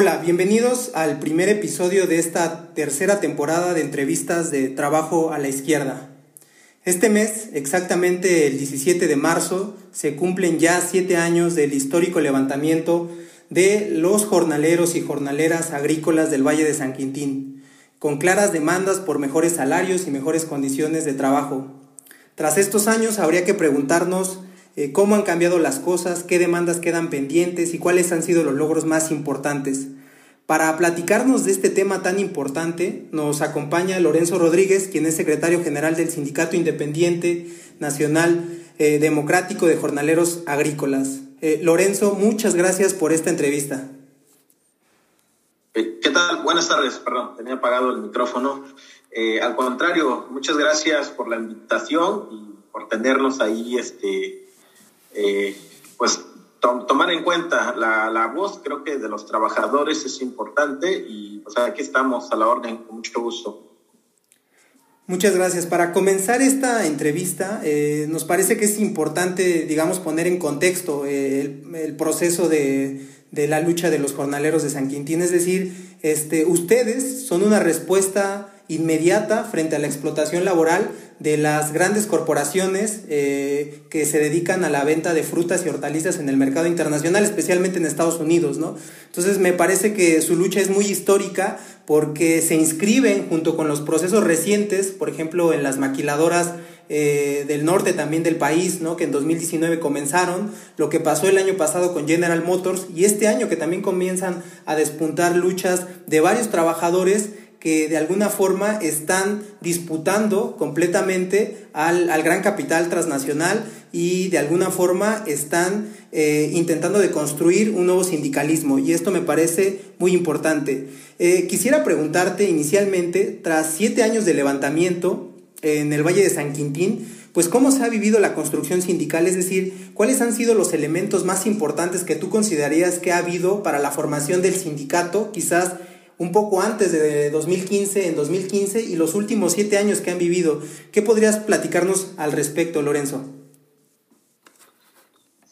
Hola, bienvenidos al primer episodio de esta tercera temporada de entrevistas de Trabajo a la Izquierda. Este mes, exactamente el 17 de marzo, se cumplen ya siete años del histórico levantamiento de los jornaleros y jornaleras agrícolas del Valle de San Quintín, con claras demandas por mejores salarios y mejores condiciones de trabajo. Tras estos años habría que preguntarnos eh, cómo han cambiado las cosas, qué demandas quedan pendientes y cuáles han sido los logros más importantes. Para platicarnos de este tema tan importante, nos acompaña Lorenzo Rodríguez, quien es secretario general del Sindicato Independiente Nacional eh, Democrático de Jornaleros Agrícolas. Eh, Lorenzo, muchas gracias por esta entrevista. ¿Qué tal? Buenas tardes, perdón, tenía apagado el micrófono. al contrario, muchas gracias por la invitación y por tenernos ahí este, eh, tomar en cuenta la, la, voz, creo que de los trabajadores es importante y pues aquí estamos a la orden, con mucho gusto. Muchas gracias. Para comenzar esta entrevista, eh, nos parece que es importante, digamos, poner en contexto eh, el, el, proceso de, de, la lucha de los jornaleros de San Quintín. Es decir, este, ustedes son una respuesta inmediata frente a la explotación laboral de las grandes corporaciones eh, que se dedican a la venta de frutas y hortalizas en el mercado internacional, especialmente en Estados Unidos, ¿no? Entonces me parece que su lucha es muy histórica porque se inscriben junto con los procesos recientes, por ejemplo, en las maquiladoras eh, del norte también del país, ¿no? que en 2019 comenzaron, lo que pasó el año pasado con General Motors y este año que también comienzan a despuntar luchas de varios trabajadores que de alguna forma están disputando completamente al, al gran capital transnacional y de alguna forma están eh, intentando de construir un nuevo sindicalismo y esto me parece muy importante. Eh, quisiera preguntarte inicialmente, tras siete años de levantamiento en el Valle de San Quintín, pues cómo se ha vivido la construcción sindical, es decir, cuáles han sido los elementos más importantes que tú considerarías que ha habido para la formación del sindicato, quizás un poco antes de 2015, en 2015 y los últimos siete años que han vivido. ¿Qué podrías platicarnos al respecto, Lorenzo?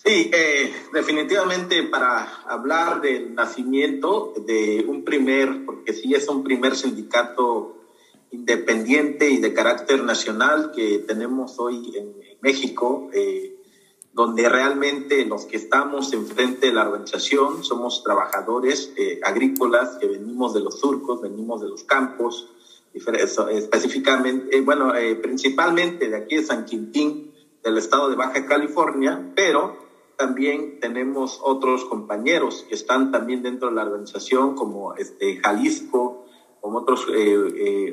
Sí, eh, definitivamente para hablar del nacimiento de un primer, porque sí es un primer sindicato independiente y de carácter nacional que tenemos hoy en, México, eh, donde realmente los que estamos enfrente de la organización somos trabajadores eh, agrícolas que venimos de los surcos, venimos de los campos, específicamente, eh, bueno, eh, principalmente de aquí de San Quintín, del estado de Baja California, pero también tenemos otros compañeros que están también dentro de la organización, como este, Jalisco, como otros,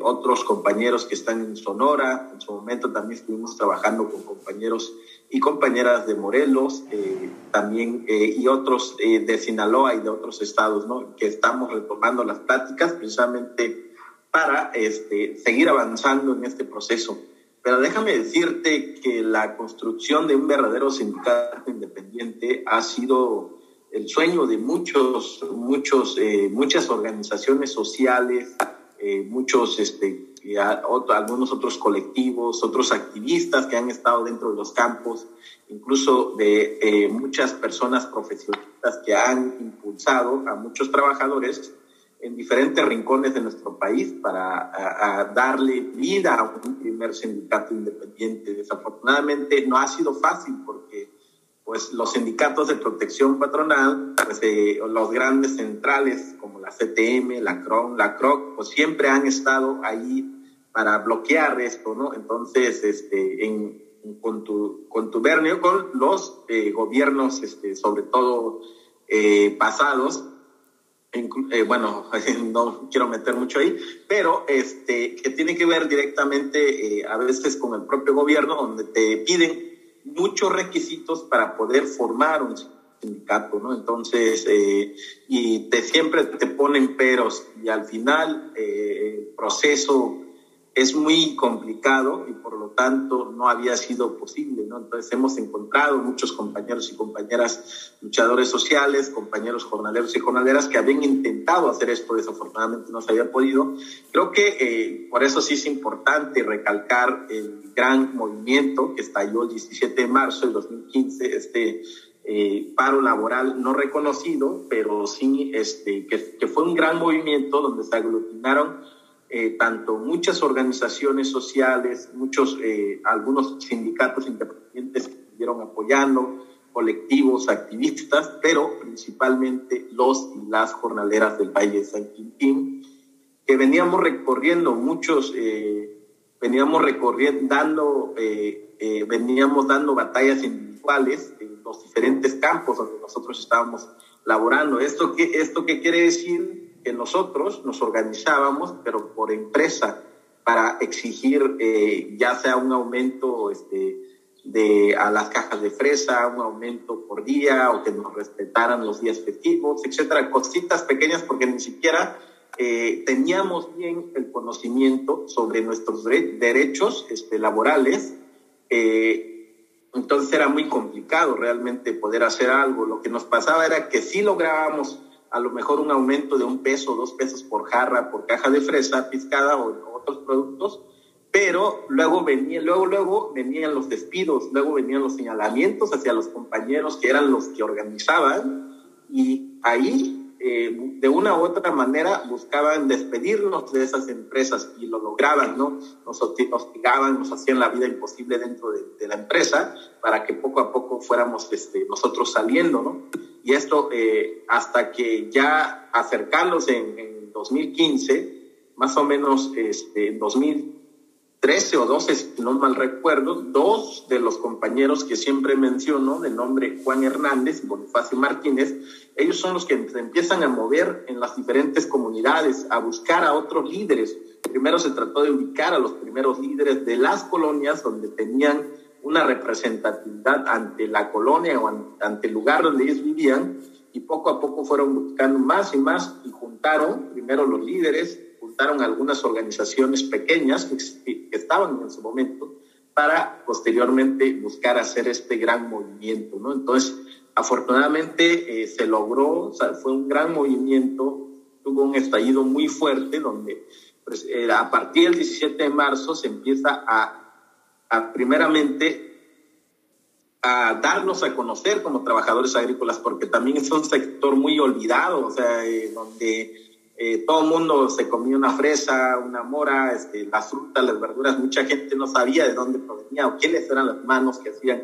otros compañeros que están en Sonora. En su momento también estuvimos trabajando con compañeros y compañeras de Morelos, eh, también, eh, y otros eh, de Sinaloa y de otros estados, ¿no? Que estamos retomando las pláticas precisamente para este, seguir avanzando en este proceso. Pero déjame decirte que la construcción de un verdadero sindicato independiente ha sido el sueño de muchos, muchos, muchas organizaciones sociales, muchos este, y algunos otros colectivos, otros activistas que han estado dentro de los campos, incluso de eh, muchas personas profesionalistas que han impulsado a muchos trabajadores en diferentes rincones de nuestro país para darle vida a un primer sindicato independiente. Desafortunadamente no ha sido fácil porque pues los sindicatos de protección patronal, pues, eh, los grandes centrales como la CTM, la CRON, la CROC, pues siempre han estado ahí para bloquear esto, ¿no? Entonces, este, en, con tu, contubernio con los eh, gobiernos, este, sobre todo eh, pasados, eh, bueno, no quiero meter mucho ahí, pero este, que tiene que ver directamente a veces con el propio gobierno, donde te piden muchos requisitos para poder formar un sindicato, ¿no? Entonces, y te siempre te ponen peros y al final el proceso es muy complicado y por lo tanto no había sido posible, ¿no? Entonces hemos encontrado muchos compañeros y compañeras luchadores sociales, compañeros jornaleros y jornaleras que habían intentado hacer esto, desafortunadamente no se había podido. Creo que eh, por eso sí es importante recalcar el gran movimiento que estalló el 17 de marzo del 2015, este eh, paro laboral no reconocido, pero sí este, que, que, fue un gran movimiento donde se aglutinaron eh, tanto muchas organizaciones sociales, muchos, eh, algunos sindicatos independientes que estuvieron apoyando, colectivos, activistas, pero principalmente los y las jornaleras del Valle de San Quintín, que veníamos recorriendo muchos, veníamos recorriendo, dando, veníamos dando batallas individuales los diferentes campos donde nosotros estábamos laborando. ¿Esto qué, esto qué quiere decir? Que nosotros nos organizábamos, pero por empresa, para exigir eh, ya sea un aumento este, de, a las cajas de fresa, un aumento por día, o que nos respetaran los días festivos, etcétera, cositas pequeñas, porque ni siquiera eh, teníamos bien el conocimiento sobre nuestros derechos este, laborales. Eh, entonces era muy complicado realmente poder hacer algo. Lo que nos pasaba era que sí lográbamos a lo mejor un aumento de un peso, dos pesos por jarra, por caja de fresa piscada o otros productos, pero luego venía, luego, luego venían los despidos, luego venían los señalamientos hacia los compañeros que eran los que organizaban y ahí eh, de una u otra manera buscaban despedirnos de esas empresas y lo lograban, ¿no? Nos hostigaban, nos hacían la vida imposible dentro de, la empresa para que poco a poco fuéramos este, nosotros saliendo, ¿no? Y esto eh, hasta que ya acercándose en, en, 2015, más o menos este, en 2000 13 o 12, si no mal recuerdo, dos de los compañeros que siempre menciono, de nombre Juan Hernández y Bonifacio Martínez, ellos son los que empiezan a mover en las diferentes comunidades, a buscar a otros líderes. Primero se trató de ubicar a los primeros líderes de las colonias donde tenían una representatividad ante la colonia o ante el lugar donde ellos vivían, y poco a poco fueron buscando más y más y juntaron primero los líderes, juntaron algunas organizaciones pequeñas que, estaban en su momento para posteriormente buscar hacer este gran movimiento, ¿no? Entonces, afortunadamente eh, se logró, o sea, fue un gran movimiento, tuvo un estallido muy fuerte donde pues, eh, a partir del 17 de marzo se empieza a, a primeramente a darnos a conocer como trabajadores agrícolas, porque también es un sector muy olvidado, o sea, eh, donde eh, todo el mundo se comía una fresa, una mora, este, las frutas, las verduras, mucha gente no sabía de dónde provenía o quiénes eran las manos que hacían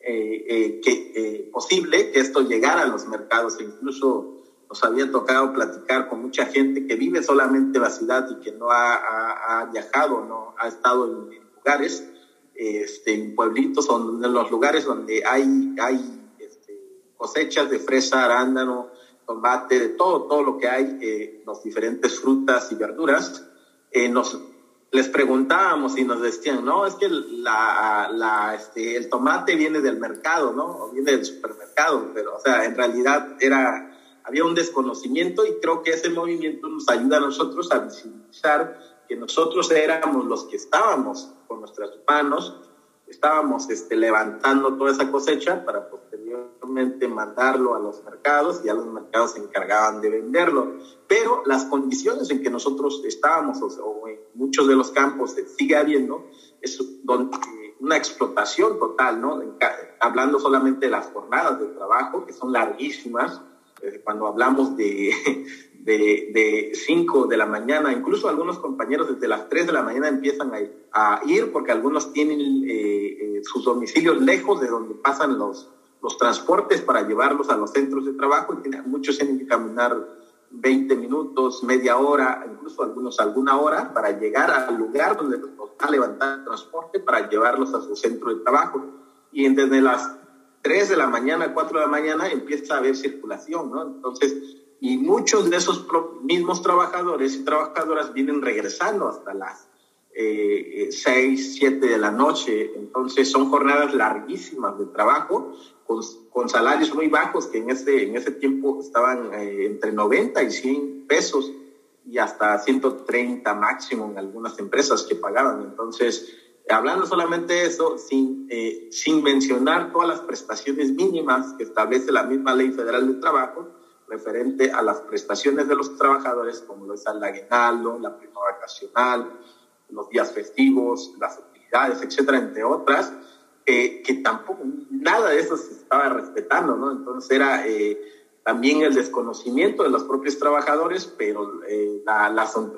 eh, eh, que, posible que esto llegara a los mercados. E incluso nos había tocado platicar con mucha gente que vive solamente en la ciudad y que no ha, ha, viajado, no ha estado en, lugares, este, en pueblitos, en los lugares donde hay, hay este, cosechas de fresa, arándano, tomate, de todo, todo lo que hay, eh, las diferentes frutas y verduras, eh, nos, les preguntábamos y nos decían, no, es que la, la, este, el tomate viene del mercado, ¿no? O viene del supermercado, pero, o sea, en realidad era, había un desconocimiento y creo que ese movimiento nos ayuda a nosotros a visibilizar que nosotros éramos los que estábamos con nuestras manos estábamos este, levantando toda esa cosecha para posteriormente mandarlo a los mercados y a los mercados se encargaban de venderlo. Pero las condiciones en que nosotros estábamos, o, en muchos de los campos sigue habiendo, es donde, una explotación total, ¿no? Hablando solamente de las jornadas de trabajo, que son larguísimas, eh, cuando hablamos de, de 5 de, la mañana, incluso algunos compañeros desde las 3 de la mañana empiezan a, ir porque algunos tienen eh, eh, sus domicilios lejos de donde pasan los, los transportes para llevarlos a los centros de trabajo y muchos tienen que caminar 20 minutos, media hora, incluso algunos alguna hora para llegar al lugar donde los va a levantar el transporte para llevarlos a su centro de trabajo. Y desde las 3 de la mañana, 4 de la mañana empieza a haber circulación, ¿no? Entonces, y muchos de esos mismos trabajadores y trabajadoras vienen regresando hasta las eh, 6, 7 de la noche. Entonces son jornadas larguísimas de trabajo con, con salarios muy bajos que en ese, en ese tiempo estaban eh, entre 90 y 100 pesos y hasta 130 máximo en algunas empresas que pagaban. Entonces, hablando solamente de eso, sin, eh, sin mencionar todas las prestaciones mínimas que establece la misma Ley Federal de Trabajo, referente a las prestaciones de los trabajadores, como lo es el aguinaldo, la prima vacacional, los días festivos, las utilidades, etcétera, entre otras, que tampoco, nada de eso se estaba respetando, ¿no? Entonces era eh, también el desconocimiento de los propios trabajadores, pero eh,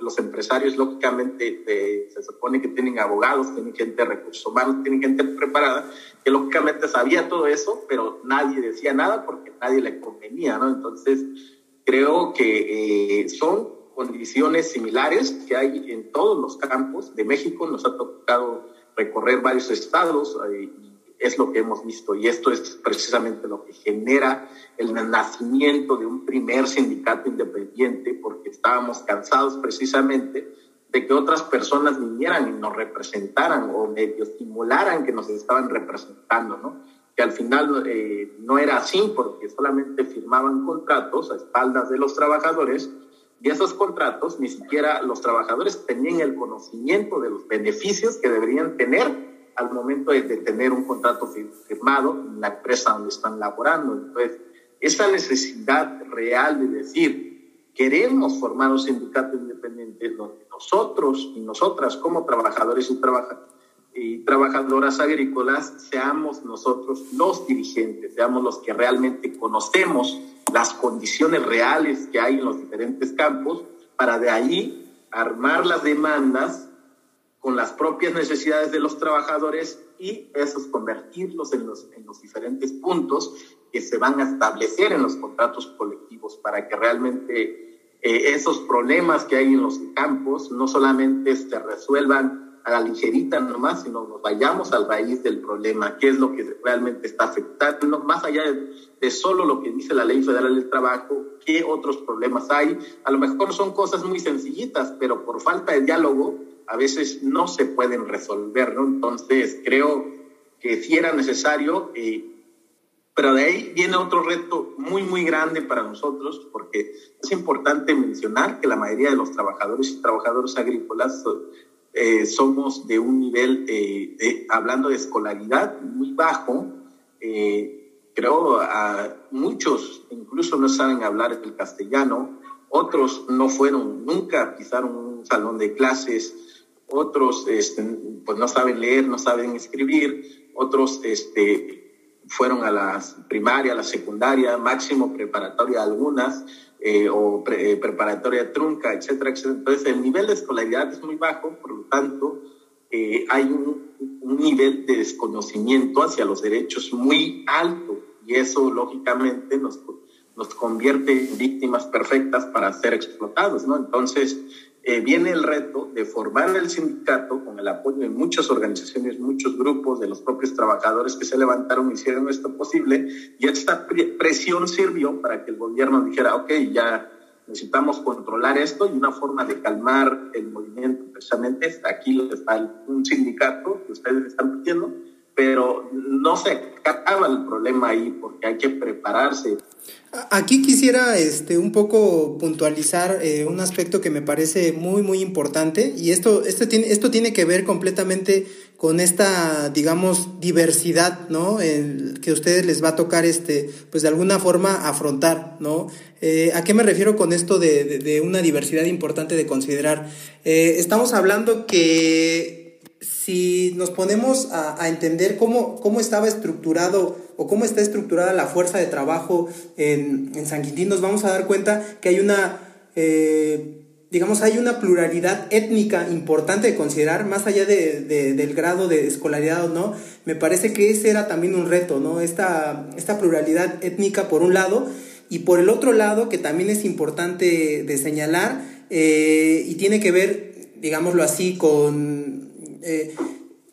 los empresarios lógicamente se supone que tienen abogados, tienen gente de recursos humanos, tienen gente preparada, que lógicamente sabía todo eso, pero nadie decía nada porque nadie le convenía, ¿no? Entonces creo que eh, son condiciones similares que hay en todos los campos de México, nos ha tocado recorrer varios estados y es lo que hemos visto y esto es precisamente lo que genera el nacimiento de un primer sindicato independiente porque estábamos cansados precisamente de que otras personas vinieran y nos representaran o medio estimularan que nos estaban representando, ¿no? Que al final eh, no era así porque solamente firmaban contratos a espaldas de los trabajadores y esos contratos ni siquiera los trabajadores tenían el conocimiento de los beneficios que deberían tener al momento de, tener un contrato firmado en la empresa donde están laborando. Entonces, esa necesidad real de decir, queremos formar un sindicato independiente donde nosotros y nosotras como trabajadores y, y trabajadoras agrícolas seamos nosotros los dirigentes, seamos los que realmente conocemos las condiciones reales que hay en los diferentes campos para de ahí armar las demandas con las propias necesidades de los trabajadores y esos convertirlos en los, en los diferentes puntos que se van a establecer en los contratos colectivos para que realmente eh, esos problemas que hay en los campos no solamente se resuelvan a la ligerita nomás, sino nos vayamos al raíz del problema, qué es lo que realmente está afectando, más allá de, de solo lo que dice la Ley Federal del Trabajo, qué otros problemas hay. A lo mejor son cosas muy sencillitas, pero por falta de diálogo a veces no se pueden resolver, ¿no? Entonces, creo que sí era necesario, eh, pero de ahí viene otro reto muy, muy grande para nosotros, porque es importante mencionar que la mayoría de los trabajadores y trabajadoras agrícolas eh, somos de un nivel, eh, hablando de escolaridad, muy bajo. creo a muchos incluso no saben hablar el castellano, otros no fueron, nunca pisaron un salón de clases, otros este, pues no saben leer, no saben escribir, otros este, fueron a la primaria, a la secundaria, máximo preparatoria algunas, eh, o eh, preparatoria trunca, etcétera, etcétera. Entonces el nivel de escolaridad es muy bajo, por lo tanto eh, hay un, nivel de desconocimiento hacia los derechos muy alto y eso lógicamente nos, nos convierte en víctimas perfectas para ser explotados, ¿no? Entonces, eh, viene el reto de formar el sindicato con el apoyo de muchas organizaciones, muchos grupos, de los propios trabajadores que se levantaron hicieron esto posible. Y esta presión sirvió para que el gobierno dijera, ok, ya necesitamos controlar esto y una forma de calmar el movimiento precisamente está aquí está un sindicato que ustedes están pidiendo, pero no se acaba el problema ahí porque hay que prepararse. Aquí quisiera este, un poco puntualizar eh, un aspecto que me parece muy, muy importante y esto, esto, tiene, esto tiene que ver completamente con esta, digamos, diversidad, ¿no? que a ustedes les va a tocar, este, pues de alguna forma afrontar, ¿no? Eh, ¿A qué me refiero con esto de, de, una diversidad importante de considerar? Eh, estamos hablando que si nos ponemos a, entender cómo, cómo estaba estructurado o cómo está estructurada la fuerza de trabajo en, en San Quintín, nos vamos a dar cuenta que hay una, eh, digamos, hay una pluralidad étnica importante de considerar, más allá de, del grado de escolaridad o no, me parece que ese era también un reto, ¿no? Esta, esta pluralidad étnica por un lado, y por el otro lado, que también es importante de señalar, eh, y tiene que ver, digámoslo así, con, eh,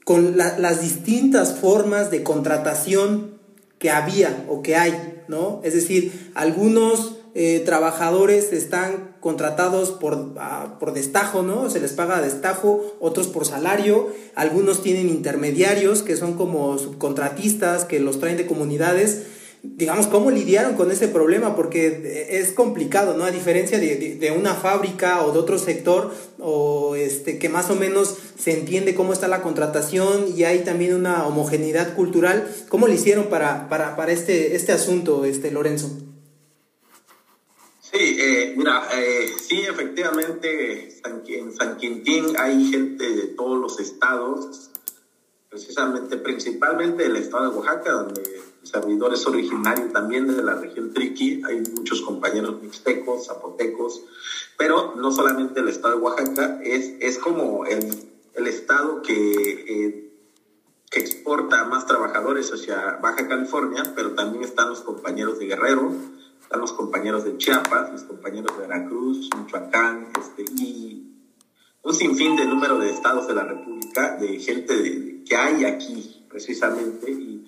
con las distintas formas de contratación que había o que hay, ¿no? Es decir, algunos eh, trabajadores están contratados por, ah, por destajo, ¿no? Se les paga destajo, otros por salario, algunos tienen intermediarios que son como subcontratistas que los traen de comunidades digamos, cómo lidiaron con ese problema, porque es complicado, ¿no? A diferencia de, una fábrica o de otro sector, o este, que más o menos se entiende cómo está la contratación y hay también una homogeneidad cultural, ¿cómo lo hicieron para, para, para este, este asunto, este, Lorenzo? Sí, eh, mira, eh, sí, efectivamente, en San Quintín hay gente de todos los estados, precisamente, principalmente del estado de Oaxaca, donde el servidor es originario también de la región Triqui, hay muchos compañeros mixtecos, zapotecos, pero no solamente el estado de Oaxaca, es, es como el, el estado que, eh, que exporta más trabajadores hacia Baja California, pero también están los compañeros de Guerrero, están los compañeros de Chiapas, los compañeros de Veracruz, Michoacán, este, y un sinfín de número de estados de la República, de gente que hay aquí precisamente, y,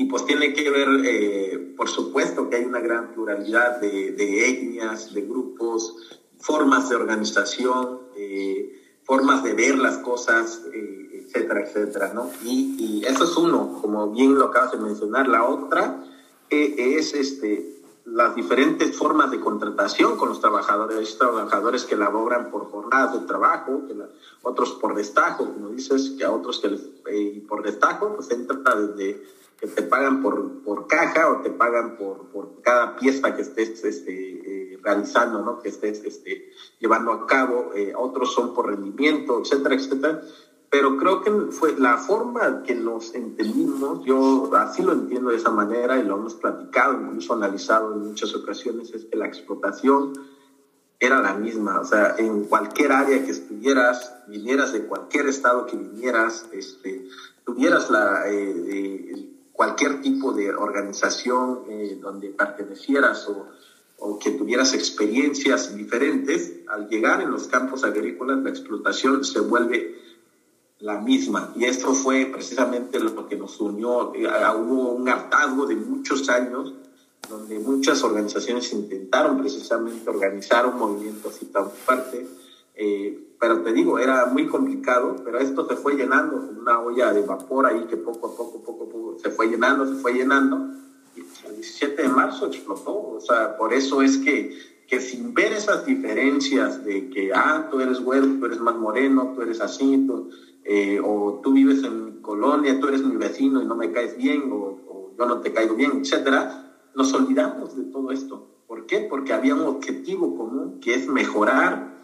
y pues tiene que ver, eh, por supuesto que hay una gran pluralidad de, de etnias, de grupos, formas de organización, eh, formas de ver las cosas, eh, etcétera, etcétera, ¿no? Y, eso es uno, como bien lo acabas de mencionar. La otra es este, las diferentes formas de contratación con los trabajadores, trabajadores que laboran por jornadas de trabajo, otros por destajo, como dices, que a otros que les, por destajo, pues entra desde que te pagan por, por caja o te pagan por, por cada pieza que estés este, eh, realizando, ¿no? que estés este, llevando a cabo, eh, otros son por rendimiento, etcétera, etcétera pero creo que fue la forma que nos entendimos, yo así lo entiendo de esa manera y lo hemos platicado, incluso analizado en muchas ocasiones, es que la explotación era la misma, o sea, en cualquier área que estuvieras, vinieras de cualquier estado que vinieras, este, tuvieras la, eh, cualquier tipo de organización eh, donde pertenecieras o, que tuvieras experiencias diferentes, al llegar en los campos agrícolas la explotación se vuelve la misma. Y esto fue precisamente lo que nos unió. Eh, hubo un hartazgo de muchos años donde muchas organizaciones intentaron precisamente organizar un movimiento así tan fuerte. Eh, pero te digo, era muy complicado, pero esto se fue llenando como una olla de vapor ahí que poco a poco, poco a poco se fue llenando, se fue llenando. Y el 17 de marzo explotó. O sea, por eso es que, que sin ver esas diferencias de que, ah, tú eres güero, tú eres más moreno, tú eres así, tú, eh, o tú vives en mi colonia, tú eres mi vecino y no me caes bien, o, o yo no te caigo bien, etcétera, nos olvidamos de todo esto. ¿Por qué? Porque había un objetivo común que es mejorar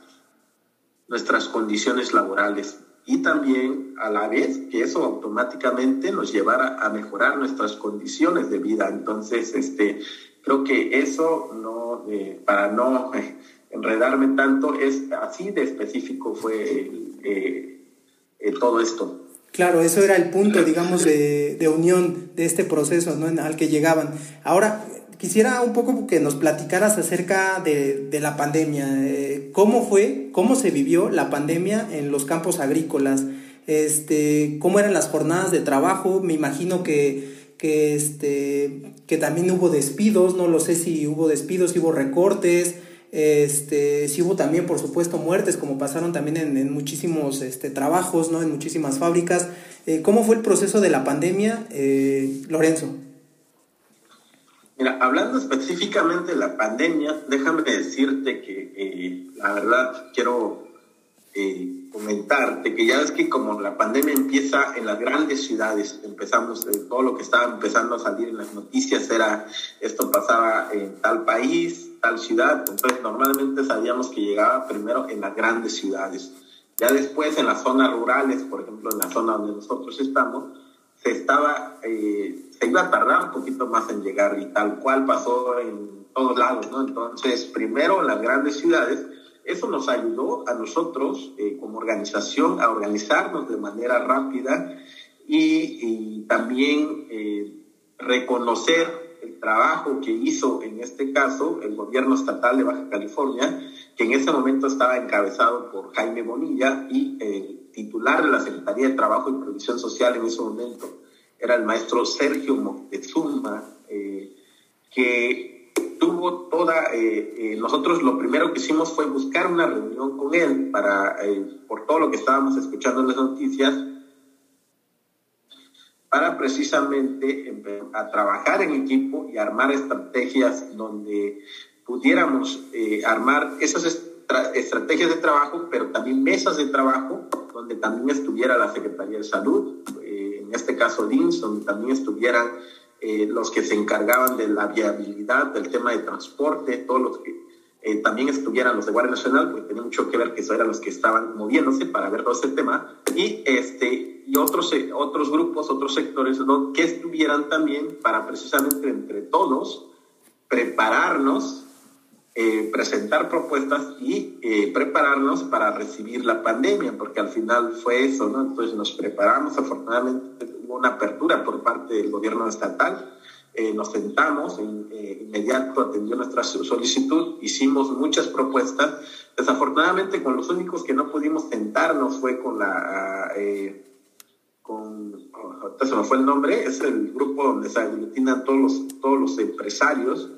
nuestras condiciones laborales y también a la vez que eso automáticamente nos llevara a mejorar nuestras condiciones de vida. Entonces, este, creo que eso no, eh, para no eh, enredarme tanto, es así de específico fue eh, todo esto. Claro, eso era el punto, digamos, de, de unión de este proceso ¿no? al que llegaban. Ahora, quisiera un poco que nos platicaras acerca de, de la pandemia. Eh, ¿Cómo fue, cómo se vivió la pandemia en los campos agrícolas? Este, ¿Cómo eran las jornadas de trabajo? Me imagino que, que, este, que también hubo despidos, no lo sé si hubo despidos, si hubo recortes. Este, sí hubo también, por supuesto, muertes, como pasaron también en, en muchísimos este, trabajos, ¿no? En muchísimas fábricas. Eh, ¿Cómo fue el proceso de la pandemia, eh, Lorenzo? Mira, hablando específicamente de la pandemia, déjame decirte que eh, la verdad quiero eh, comentarte que ya es que como la pandemia empieza en las grandes ciudades, empezamos, eh, todo lo que estaba empezando a salir en las noticias era esto pasaba en tal país, tal ciudad, entonces normalmente sabíamos que llegaba primero en las grandes ciudades. Ya después en las zonas rurales, por ejemplo en la zona donde nosotros estamos, se estaba, eh, se iba a tardar un poquito más en llegar y tal cual pasó en todos lados, ¿no? Entonces, primero las grandes ciudades, eso nos ayudó a nosotros eh, como organización a organizarnos de manera rápida y, y también eh, reconocer el trabajo que hizo en este caso el gobierno estatal de Baja California, que en ese momento estaba encabezado por Jaime Bonilla y el titular de la Secretaría de Trabajo y Previsión Social en ese momento era el maestro Sergio Moctezuma, eh, que tuvo toda, eh, eh, nosotros lo primero que hicimos fue buscar una reunión con él para, por todo lo que estábamos escuchando en las noticias, para precisamente a trabajar en equipo y armar estrategias donde pudiéramos armar esas estra estrategias de trabajo, pero también mesas de trabajo donde también estuviera la Secretaría de Salud, en este caso DINS, donde también estuvieran eh, los que se encargaban de la viabilidad, del tema de transporte, todos los que eh, también estuvieran los de Guardia Nacional, porque tenía mucho que ver que eso eran los que estaban moviéndose para ver todo ese tema, y, este, y otros, eh, otros grupos, otros sectores ¿no? que estuvieran también para precisamente entre todos prepararnos, eh, presentar propuestas y prepararnos para recibir la pandemia, porque al final fue eso, ¿no? Entonces nos preparamos, afortunadamente hubo una apertura por parte del gobierno estatal, eh, nos sentamos, en, eh, inmediato atendió nuestra solicitud, hicimos muchas propuestas. Desafortunadamente, con los únicos que no pudimos sentarnos fue con la. Eh, con, se me fue el nombre, es el grupo donde se aglutinan todos los, todos los empresarios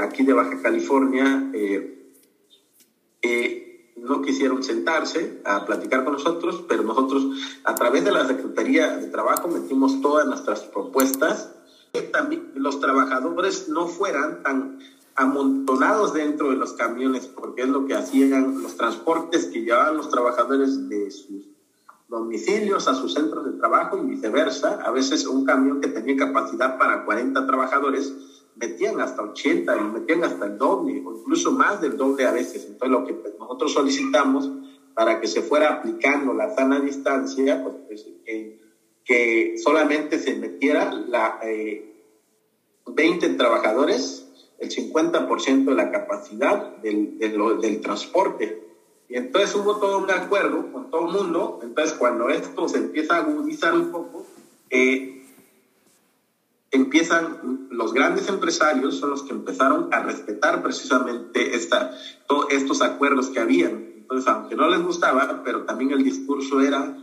aquí de Baja California. no quisieron sentarse a platicar con nosotros, pero nosotros a través de la Secretaría de Trabajo metimos todas nuestras propuestas también los trabajadores no fueran tan amontonados dentro de los camiones, porque es lo que hacían los transportes que llevaban los trabajadores de sus domicilios a sus centros de trabajo y viceversa. A veces un camión que tenía capacidad para 40 trabajadores metían hasta 80 y metían hasta el doble o incluso más del doble a veces. Entonces lo que pues, nosotros solicitamos para que se fuera aplicando la sana distancia, pues, pues que solamente se metiera la, 20 eh, trabajadores, el 50% de la capacidad del, del, transporte. Y entonces hubo todo un acuerdo con todo el mundo. Entonces, cuando esto se empieza a agudizar un poco, eh, empiezan los grandes empresarios, son los que empezaron a respetar precisamente esta, estos acuerdos que habían. Entonces, aunque no les gustaba, pero también el discurso era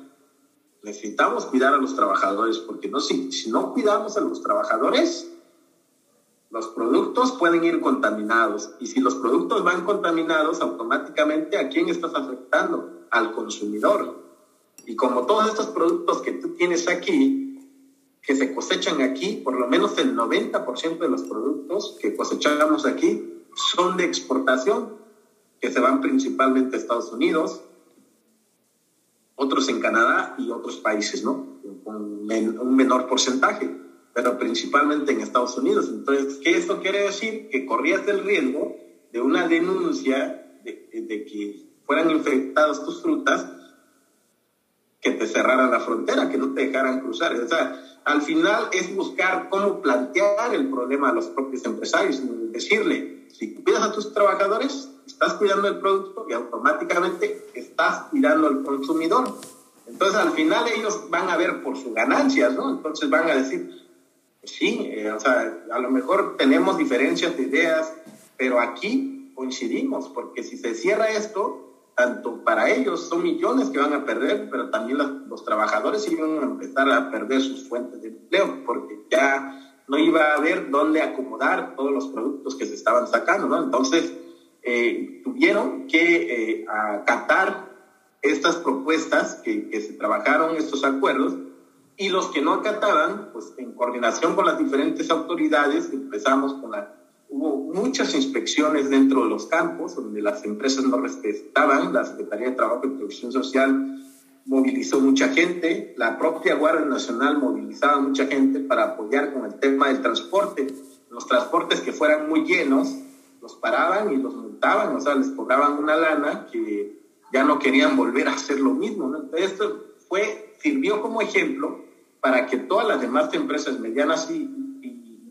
necesitamos cuidar a los trabajadores, porque no, si, si no cuidamos a los trabajadores, los productos pueden ir contaminados. Y si los productos van contaminados, automáticamente ¿a quién estás afectando? Al consumidor. Y como todos estos productos que tú tienes aquí, que se cosechan aquí, por lo menos el 90% de los productos que cosechamos aquí son de exportación, que se van principalmente a Estados Unidos, otros en Canadá y otros países, ¿no? Un menor porcentaje, pero principalmente en Estados Unidos. Entonces, ¿qué esto quiere decir? Que corrías el riesgo de una denuncia de, de que fueran infectadas tus frutas, que te cerraran la frontera, que no te dejaran cruzar. O sea, al final es buscar cómo plantear el problema a los propios empresarios, decirle, si cuidas a tus trabajadores, estás cuidando el producto y automáticamente estás cuidando al consumidor. Entonces, al final ellos van a ver por sus ganancias, ¿no? Entonces van a decir, pues sí, eh, o sea, a lo mejor tenemos diferencias de ideas, pero aquí coincidimos, porque si se cierra esto, tanto para ellos son millones que van a perder, pero también los, trabajadores iban a empezar a perder sus fuentes de empleo, porque ya no iba a haber dónde acomodar todos los productos que se estaban sacando, ¿no? Entonces, eh, tuvieron que eh, acatar estas propuestas que, que, se trabajaron, estos acuerdos, y los que no acataban, pues en coordinación con las diferentes autoridades, empezamos con la... Hubo muchas inspecciones dentro de los campos donde las empresas no respetaban, la Secretaría de Trabajo y Protección Social movilizó mucha gente, la propia Guardia Nacional movilizaba mucha gente para apoyar con el tema del transporte, los transportes que fueran muy llenos, los paraban y los multaban, o sea, les cobraban una lana que ya no querían volver a hacer lo mismo. esto fue, sirvió como ejemplo para que todas las demás empresas medianas y,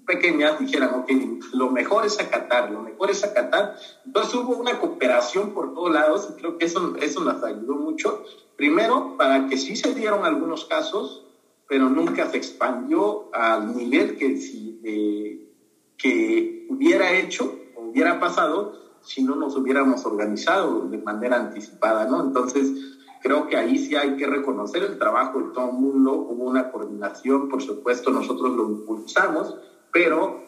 pequeñas dijeran, ok, lo mejor es acatar, lo mejor es acatar. Entonces hubo una cooperación por todos lados y creo que eso, eso nos ayudó mucho. Primero, para que sí se dieron algunos casos, pero nunca se expandió al nivel que, si, que hubiera hecho hubiera pasado si no nos hubiéramos organizado de manera anticipada, ¿no? Entonces, creo que ahí sí hay que reconocer el trabajo de todo el mundo, hubo una coordinación, por supuesto, nosotros lo impulsamos, pero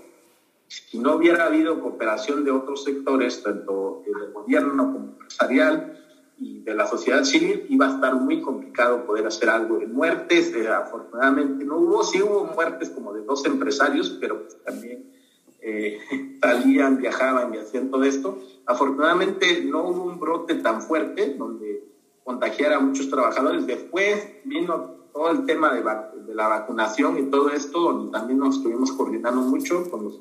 si no hubiera habido cooperación de otros sectores, tanto del gobierno como empresarial y de la sociedad civil, iba a estar muy complicado poder hacer algo de muertes. Eh, afortunadamente no hubo, sí hubo muertes como de dos empresarios, pero pues también eh, salían, viajaban y hacían todo esto. Afortunadamente no hubo un brote tan fuerte donde contagiara a muchos trabajadores. Después vino todo el tema de, la vacunación y todo esto, donde también nos estuvimos coordinando mucho con los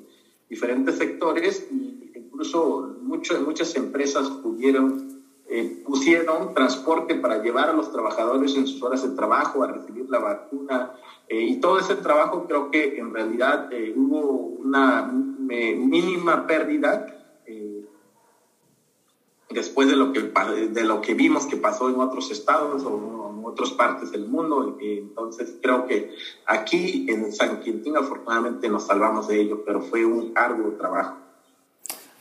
diferentes sectores y incluso mucho, muchas empresas pudieron, eh, pusieron transporte para llevar a los trabajadores en sus horas de trabajo a recibir la vacuna. Eh, y todo ese trabajo creo que en realidad hubo una mínima pérdida después de lo que de lo que vimos que pasó en otros estados o en otras partes del mundo entonces creo que aquí en San Quintín afortunadamente nos salvamos de ello pero fue un arduo trabajo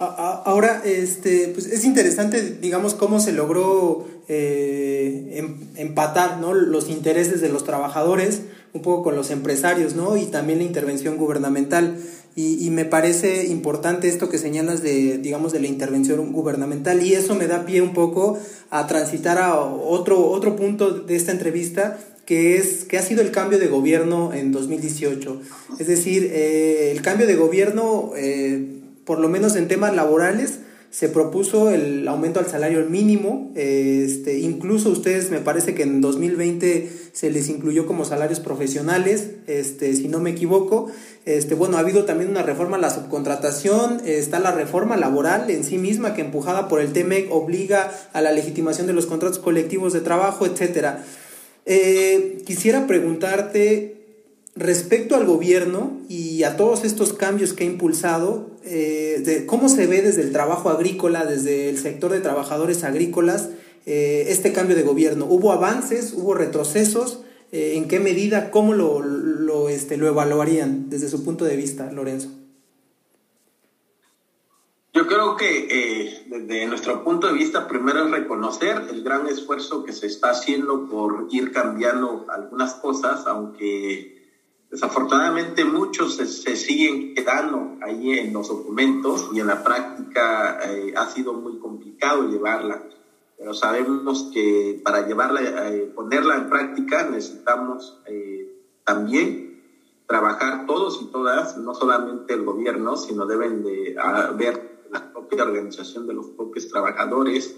Ahora, este, pues es interesante, digamos, cómo se logró eh, em, empatar ¿no? los intereses de los trabajadores un poco con los empresarios, ¿no? Y también la intervención gubernamental. Y, me parece importante esto que señalas de, digamos, de la intervención gubernamental y eso me da pie un poco a transitar a otro, otro punto de esta entrevista que, es, que ha sido el cambio de gobierno en 2018. Es decir, eh, el cambio de gobierno, eh, por lo menos en temas laborales, se propuso el aumento al salario mínimo, este, incluso ustedes me parece que en 2020 se les incluyó como salarios profesionales, este, si no me equivoco. Este, bueno, ha habido también una reforma a la subcontratación, está la reforma laboral en sí misma que empujada por el TEMEC obliga a la legitimación de los contratos colectivos de trabajo, etcétera. Eh, quisiera preguntarte respecto al gobierno y a todos estos cambios que ha impulsado, eh, de cómo se ve desde el trabajo agrícola, desde el sector de trabajadores agrícolas, eh, este cambio de gobierno. ¿Hubo avances? ¿Hubo retrocesos? Eh, ¿En qué medida? ¿Cómo lo, lo, este, lo evaluarían desde su punto de vista, Lorenzo? Yo creo que desde nuestro punto de vista, primero es reconocer el gran esfuerzo que se está haciendo por ir cambiando algunas cosas, aunque Desafortunadamente muchos se, siguen quedando ahí en los documentos y en la práctica eh, ha sido muy complicado llevarla, pero sabemos que para llevarla, eh, ponerla en práctica necesitamos eh, también trabajar todos y todas, no solamente el gobierno, sino deben de ver la propia organización de los propios trabajadores.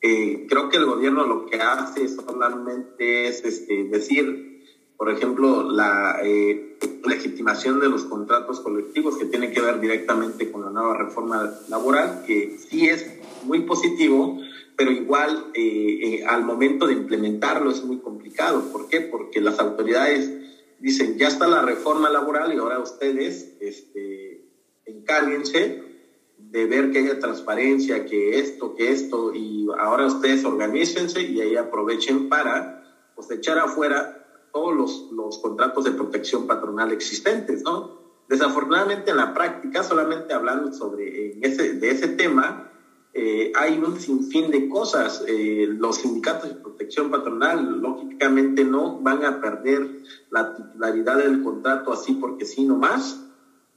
creo que el gobierno lo que hace solamente es este, decir por ejemplo, la eh, legitimación de los contratos colectivos que tiene que ver directamente con la nueva reforma laboral, que sí es muy positivo, pero igual eh, eh, al momento de implementarlo es muy complicado. ¿Por qué? Porque las autoridades dicen, ya está la reforma laboral y ahora ustedes este, encárguense de ver que haya transparencia, que esto, que esto, y ahora ustedes organícense y ahí aprovechen para pues, echar afuera todos los, los contratos de protección patronal existentes, ¿no? Desafortunadamente en la práctica, solamente hablando sobre ese, de ese tema, eh, hay un sinfín de cosas. Eh, los sindicatos de protección patronal, lógicamente, no van a perder la titularidad del contrato así porque sí nomás.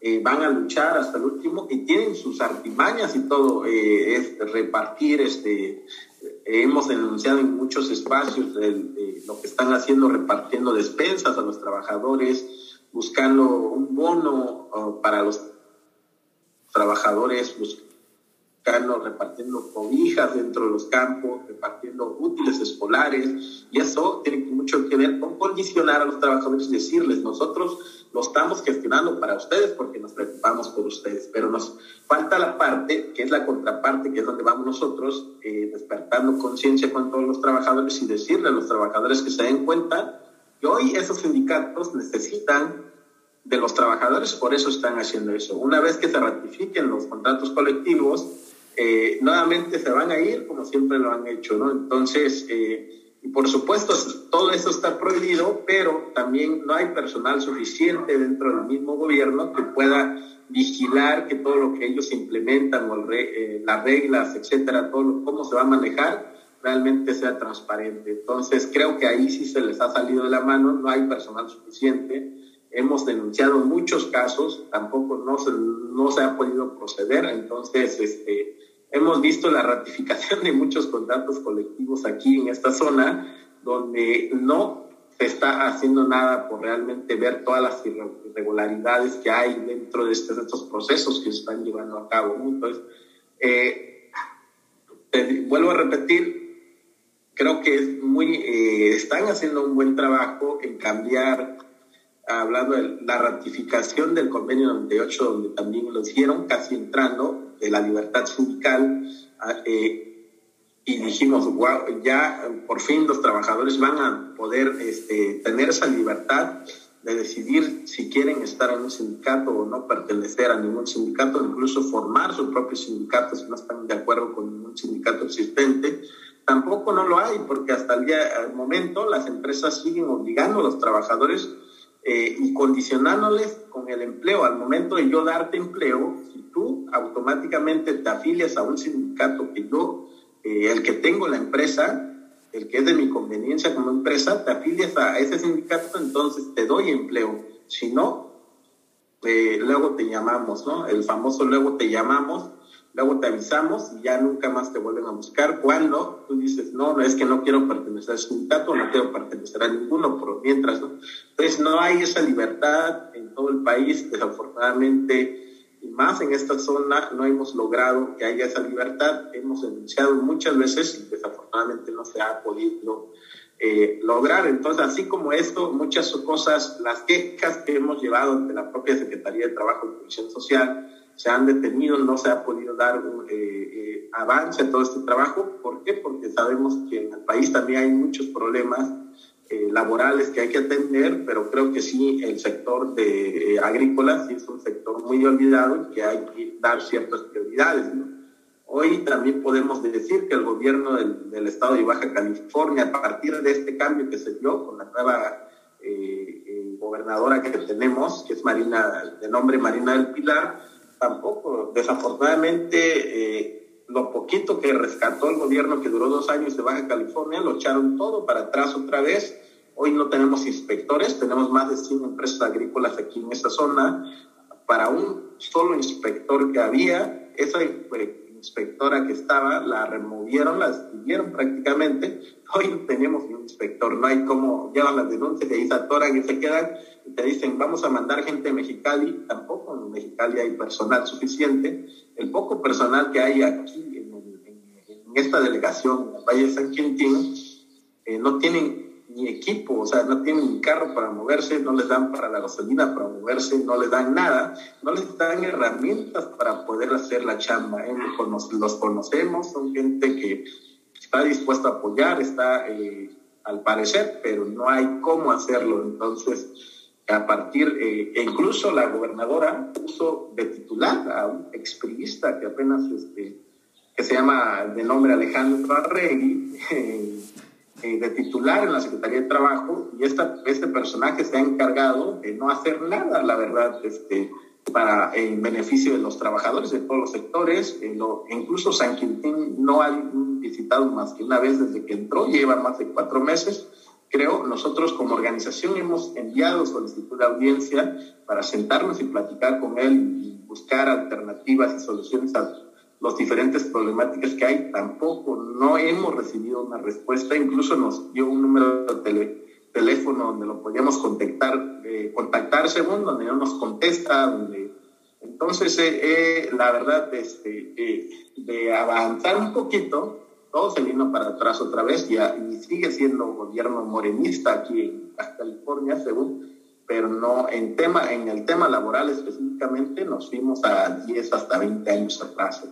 Eh, van a luchar hasta el último y tienen sus artimañas y todo, es repartir este, hemos denunciado en muchos espacios lo que están haciendo repartiendo despensas a los trabajadores, buscando un bono uh, para los trabajadores, repartiendo cobijas dentro de los campos, repartiendo útiles escolares, y eso tiene mucho que ver con condicionar a los trabajadores y decirles, nosotros lo estamos gestionando para ustedes porque nos preocupamos por ustedes, pero nos falta la parte, que es la contraparte, que es donde vamos nosotros, eh, despertando conciencia con todos los trabajadores y decirle a los trabajadores que se den cuenta que hoy esos sindicatos necesitan de los trabajadores, por eso están haciendo eso. Una vez que se ratifiquen los contratos colectivos, eh, nuevamente se van a ir como siempre lo han hecho, ¿no? Entonces, eh, por supuesto, todo eso está prohibido, pero también no hay personal suficiente dentro del mismo gobierno que pueda vigilar que todo lo que ellos implementan, eh, las reglas, etcétera, todo cómo se va a manejar, realmente sea transparente. Entonces, creo que ahí sí se les ha salido de la mano, no hay personal suficiente. Hemos denunciado muchos casos, tampoco no se, no se ha podido proceder, entonces, este, Hemos visto la ratificación de muchos contratos colectivos aquí en esta zona, donde no se está haciendo nada por realmente ver todas las irregularidades que hay dentro de estos, estos procesos que se están llevando a cabo. Entonces, eh, vuelvo a repetir, creo que es muy, eh, están haciendo un buen trabajo en cambiar, hablando de la ratificación del convenio 98, donde también lo hicieron, casi entrando, de la libertad sindical ah, eh, y dijimos, wow, ya por fin los trabajadores van a poder este, tener esa libertad de decidir si quieren estar en un sindicato o no pertenecer a ningún sindicato, incluso formar su propio sindicato si no están de acuerdo con ningún sindicato existente. Tampoco no lo hay, porque hasta el día al momento las empresas siguen obligando a los trabajadores eh, y condicionándoles con el empleo. Al momento de yo darte empleo, si tú automáticamente te afilias a un sindicato que yo, eh, el que tengo la empresa, el que es de mi conveniencia como empresa, te afilias a ese sindicato, entonces te doy empleo. Si no, eh, luego te llamamos, ¿no? El famoso luego te llamamos, luego te avisamos y ya nunca más te vuelven a buscar. Cuando tú dices, no, no es que no quiero pertenecer al sindicato, no quiero pertenecer a ninguno, pero mientras, ¿no? Entonces no hay esa libertad en todo el país, desafortunadamente y más en esta zona no hemos logrado que haya esa libertad. Hemos denunciado muchas veces y desafortunadamente no se ha podido eh, lograr. Entonces, así como esto, muchas cosas, las quejas que hemos llevado de la propia Secretaría de Trabajo y Previsión Social se han detenido, no se ha podido dar un eh, eh, avance en todo este trabajo. ¿Por qué? Porque sabemos que en el país también hay muchos problemas eh, laborales que hay que atender, pero creo que sí el sector de eh, agrícola sí es un sector muy olvidado y que hay que dar ciertas prioridades. Hoy también podemos decir que el gobierno del, estado de Baja California, a partir de este cambio que se dio con la nueva eh, gobernadora que tenemos, que es Marina, de nombre Marina del Pilar, tampoco, desafortunadamente, lo poquito que rescató el gobierno que duró dos años de Baja California, lo echaron todo para atrás otra vez Hoy no tenemos inspectores, tenemos más de 100 empresas agrícolas aquí en esta zona. Para un solo inspector que había, esa inspectora que estaba, la removieron, la despidieron prácticamente. Hoy no tenemos un inspector, no hay cómo llevan las denuncias y ahí se atoran y se quedan y te dicen, vamos a mandar gente a Mexicali. Tampoco en Mexicali hay personal suficiente. El poco personal que hay aquí en, esta delegación, en el Valle de San Quintín, eh, no tienen ni equipo, o sea, no tienen carro para moverse, no les dan para la gasolina para moverse, no les dan nada, no les dan herramientas para poder hacer la chamba. ¿eh? Los conocemos, son gente que está dispuesta a apoyar, está eh, al parecer, pero no hay cómo hacerlo. Entonces, a partir, eh, e incluso la gobernadora puso de titular a un exprivista que apenas, este, que se llama de nombre Alejandro Arregui, eh, de titular en la Secretaría de Trabajo y esta, este personaje se ha encargado de no hacer nada, la verdad, este, para en beneficio de los trabajadores de todos los sectores. Eh, incluso San Quintín no ha visitado más que una vez desde que entró, lleva más de cuatro meses. Creo, nosotros como organización hemos enviado solicitud de audiencia para sentarnos y platicar con él y buscar alternativas y soluciones a las diferentes problemáticas que hay, tampoco no hemos recibido una respuesta, incluso nos dio un número de teléfono donde lo podíamos contactar, eh, contactar según donde no nos contesta, donde entonces eh, eh, la verdad este, de avanzar un poquito, todo se vino para atrás otra vez y, y sigue siendo gobierno morenista aquí en California, según pero no en tema en el tema laboral específicamente nos fuimos a 10 hasta 20 años atrás.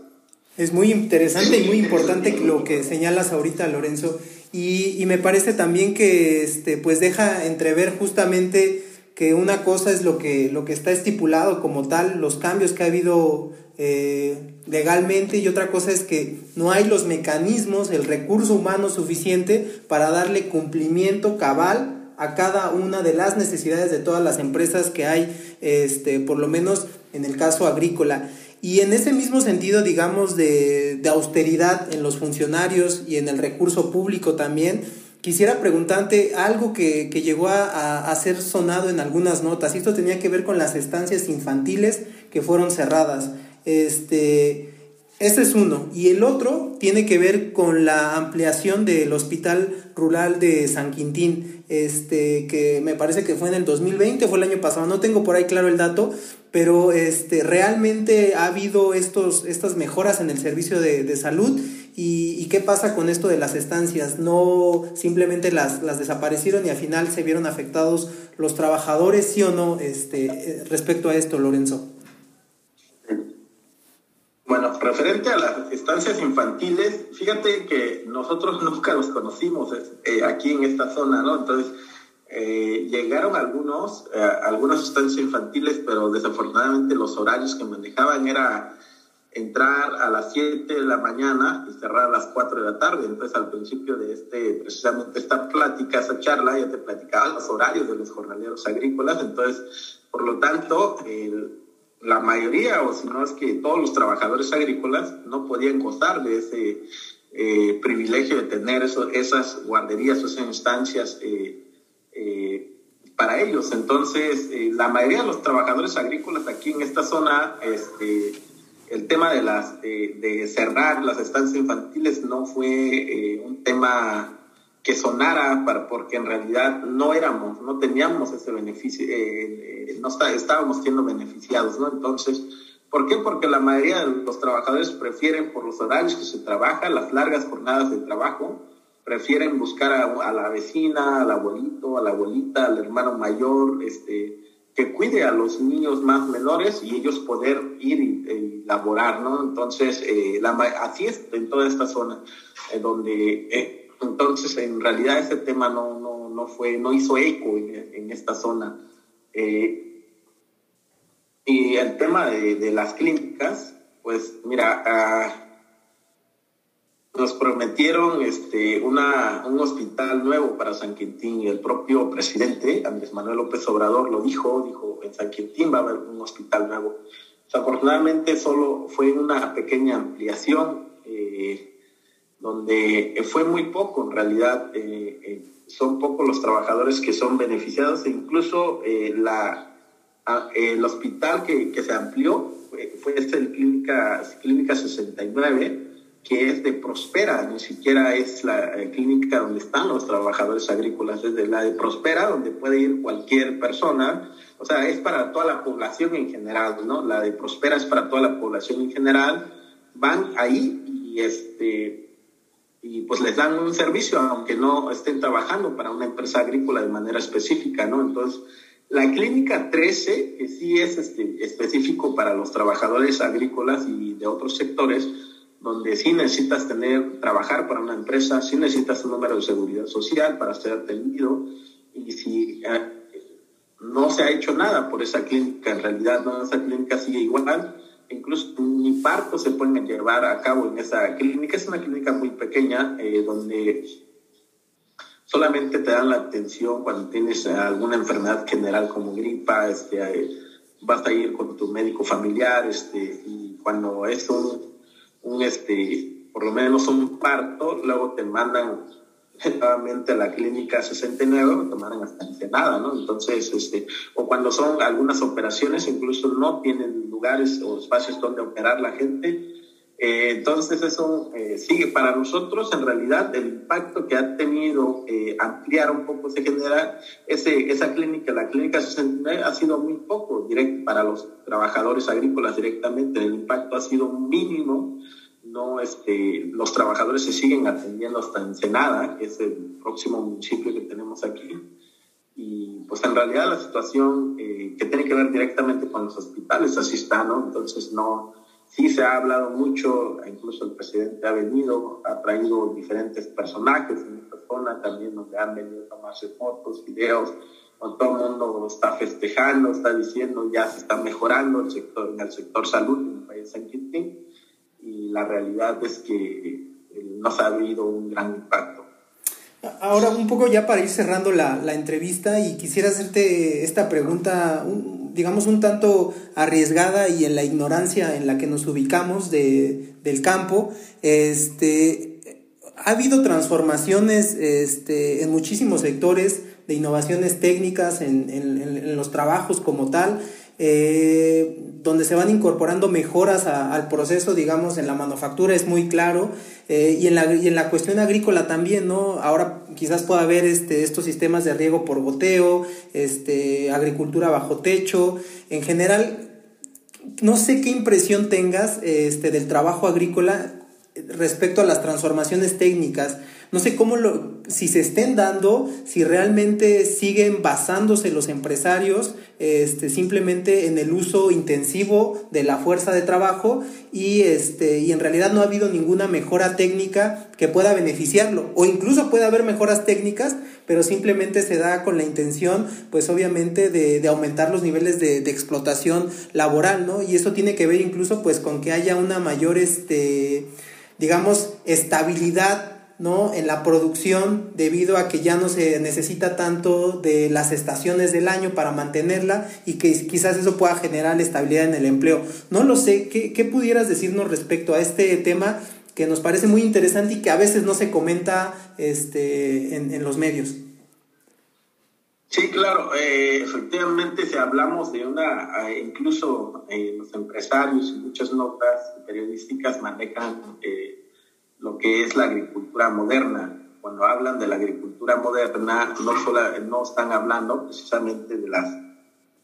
Es muy interesante y muy importante lo que señalas ahorita, Lorenzo. Y, me parece también que este, pues deja entrever justamente que una cosa es lo que, lo que está estipulado como tal, los cambios que ha habido eh, legalmente, y otra cosa es que no hay los mecanismos, el recurso humano suficiente para darle cumplimiento cabal a cada una de las necesidades de todas las empresas que hay, este, por lo menos en el caso agrícola. Y en ese mismo sentido, digamos, de, austeridad en los funcionarios y en el recurso público también, quisiera preguntarte algo que, llegó a, a, ser sonado en algunas notas. Esto tenía que ver con las estancias infantiles que fueron cerradas. Este, ese es uno. Y el otro tiene que ver con la ampliación del Hospital Rural de San Quintín, este, que me parece que fue en el 2020, fue el año pasado, no tengo por ahí claro el dato, pero este, realmente ha habido estos, estas mejoras en el servicio de, salud. Y, qué pasa con esto de las estancias? No simplemente las, las desaparecieron y al final se vieron afectados los trabajadores, sí o no, este, respecto a esto, Lorenzo. Bueno, referente a las estancias infantiles, fíjate que nosotros nunca los conocimos eh, aquí en esta zona, ¿no? Entonces, eh, llegaron algunos, eh, algunas estancias infantiles, pero desafortunadamente los horarios que manejaban era entrar a las 7 de la mañana y cerrar a las 4 de la tarde. Entonces, al principio de este, precisamente esta plática, esa charla, ya te platicaba los horarios de los jornaleros agrícolas. Entonces, por lo tanto, la mayoría, o si no es que todos los trabajadores agrícolas no podían gozar de ese eh, privilegio de tener eso, esas guarderías esas instancias eh, eh, para ellos. Entonces, la mayoría de los trabajadores agrícolas aquí en esta zona, este, el tema de, las, de cerrar las estancias infantiles no fue un tema que sonara, para, porque en realidad no éramos, no teníamos ese beneficio, eh, eh, no está, estábamos siendo beneficiados, ¿no? Entonces, ¿por qué? Porque la mayoría de los trabajadores prefieren, por los horarios que se trabaja, las largas jornadas de trabajo, prefieren buscar a, la vecina, al abuelito, a la abuelita, al hermano mayor, este, que cuide a los niños más menores y ellos poder ir y, laborar, ¿no? Entonces, eh, así es en toda esta zona, donde entonces, en realidad ese tema no, no, no fue, no hizo eco en, esta zona. Eh, y el tema de, de, las clínicas, pues mira, ah, nos prometieron este, una, un hospital nuevo para San Quintín y el propio presidente, Andrés Manuel López Obrador, lo dijo, dijo, en San Quintín va a haber un hospital nuevo. Afortunadamente solo fue una pequeña ampliación. Eh, donde fue muy poco, en realidad eh, eh, son pocos los trabajadores que son beneficiados e incluso la, el hospital que, que se amplió fue este el Clínica, Clínica 69, que es de Prospera, ni siquiera es la clínica donde están los trabajadores agrícolas, es de la de Prospera, donde puede ir cualquier persona, o sea, es para toda la población en general, ¿no? La de Prospera es para toda la población en general, van ahí y este y pues les dan un servicio aunque no estén trabajando para una empresa agrícola de manera específica, ¿no? Entonces, la clínica 13, que sí es este, específico para los trabajadores agrícolas y de otros sectores, donde sí necesitas tener, trabajar para una empresa, sí necesitas un número de seguridad social para ser atendido, y si eh, no se ha hecho nada por esa clínica, en realidad no, esa clínica sigue igual, incluso ni partos se pueden llevar a cabo en esa clínica. Es una clínica muy pequeña eh, donde solamente te dan la atención cuando tienes alguna enfermedad general como gripa, este, eh, vas a ir con tu médico familiar, este, y cuando es un, este, por lo menos un parto, luego te mandan nuevamente a la clínica 69 tomaron hasta Ensenada, ¿no? Entonces, este, o cuando son algunas operaciones, incluso no tienen lugares o espacios donde operar la gente. Eh, entonces, eso eh, sigue para nosotros, en realidad, el impacto que ha tenido eh, ampliar un poco se genera, ese, esa clínica, la clínica 69, ha sido muy poco directo para los trabajadores agrícolas directamente, el impacto ha sido mínimo no, este, los trabajadores se siguen atendiendo hasta Ensenada, que es el próximo municipio que tenemos aquí. Y pues en realidad la situación eh, que tiene que ver directamente con los hospitales, así está, ¿no? Entonces no, sí se ha hablado mucho, incluso el presidente ha venido, ha traído diferentes personajes en esta zona también donde han venido a tomarse fotos, videos, todo el mundo está festejando, está diciendo ya se está mejorando el sector, en el sector salud en el país de San Quintín y la realidad es que eh, no ha habido un gran impacto. Ahora, un poco ya para ir cerrando la, la entrevista y quisiera hacerte esta pregunta, digamos, un tanto arriesgada y en la ignorancia en la que nos ubicamos de, del campo. Este, ha habido transformaciones este, en muchísimos sectores de innovaciones técnicas en, en, en los trabajos como tal. Eh, donde se van incorporando mejoras al proceso, digamos, en la manufactura es muy claro, eh, y, en la, en la cuestión agrícola también, ¿no? Ahora quizás pueda haber este, estos sistemas de riego por goteo, este, agricultura bajo techo, en general, no sé qué impresión tengas este, del trabajo agrícola respecto a las transformaciones técnicas, No sé cómo lo, si se estén dando, si realmente siguen basándose los empresarios este, simplemente en el uso intensivo de la fuerza de trabajo y, este, y en realidad no ha habido ninguna mejora técnica que pueda beneficiarlo. O incluso puede haber mejoras técnicas, pero simplemente se da con la intención, pues obviamente, de, de aumentar los niveles de, de, explotación laboral, ¿no? Y eso tiene que ver incluso pues con que haya una mayor, este, digamos, estabilidad ¿no? en la producción debido a que ya no se necesita tanto de las estaciones del año para mantenerla y que quizás eso pueda generar estabilidad en el empleo. No lo sé, ¿qué, qué pudieras decirnos respecto a este tema que nos parece muy interesante y que a veces no se comenta este, en, en los medios? Sí, claro, eh, efectivamente si hablamos de una, eh, incluso eh, los empresarios y muchas notas periodísticas manejan lo que es la agricultura moderna. Cuando hablan de la agricultura moderna, no, solo, no están hablando precisamente de las,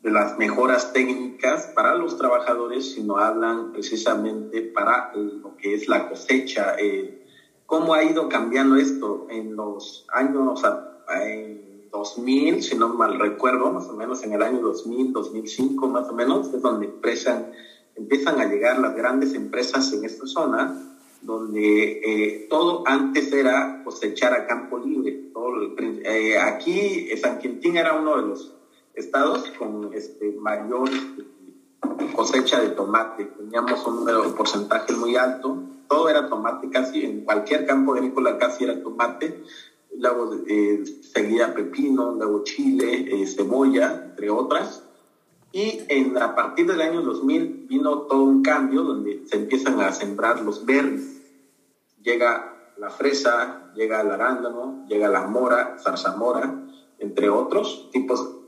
de las mejoras técnicas para los trabajadores, sino hablan precisamente para lo que es la cosecha. Eh, ¿Cómo ha ido cambiando esto en los años en 2000, si no mal recuerdo, más o menos en el año 2000, 2005 más o menos, es donde empiezan, empiezan a llegar las grandes empresas en esta zona donde eh, todo antes era cosechar a campo libre. Todo, eh, aquí San Quintín era uno de los estados con este, mayor cosecha de tomate. Teníamos un porcentaje muy alto. Todo era tomate casi, en cualquier campo agrícola casi era tomate. Luego eh, seguía pepino, luego chile, cebolla, entre otras. Y en, a partir del año 2000 vino todo un cambio donde se empiezan a sembrar los berries llega la fresa, llega el arándano, llega la mora, zarzamora, entre otros tipos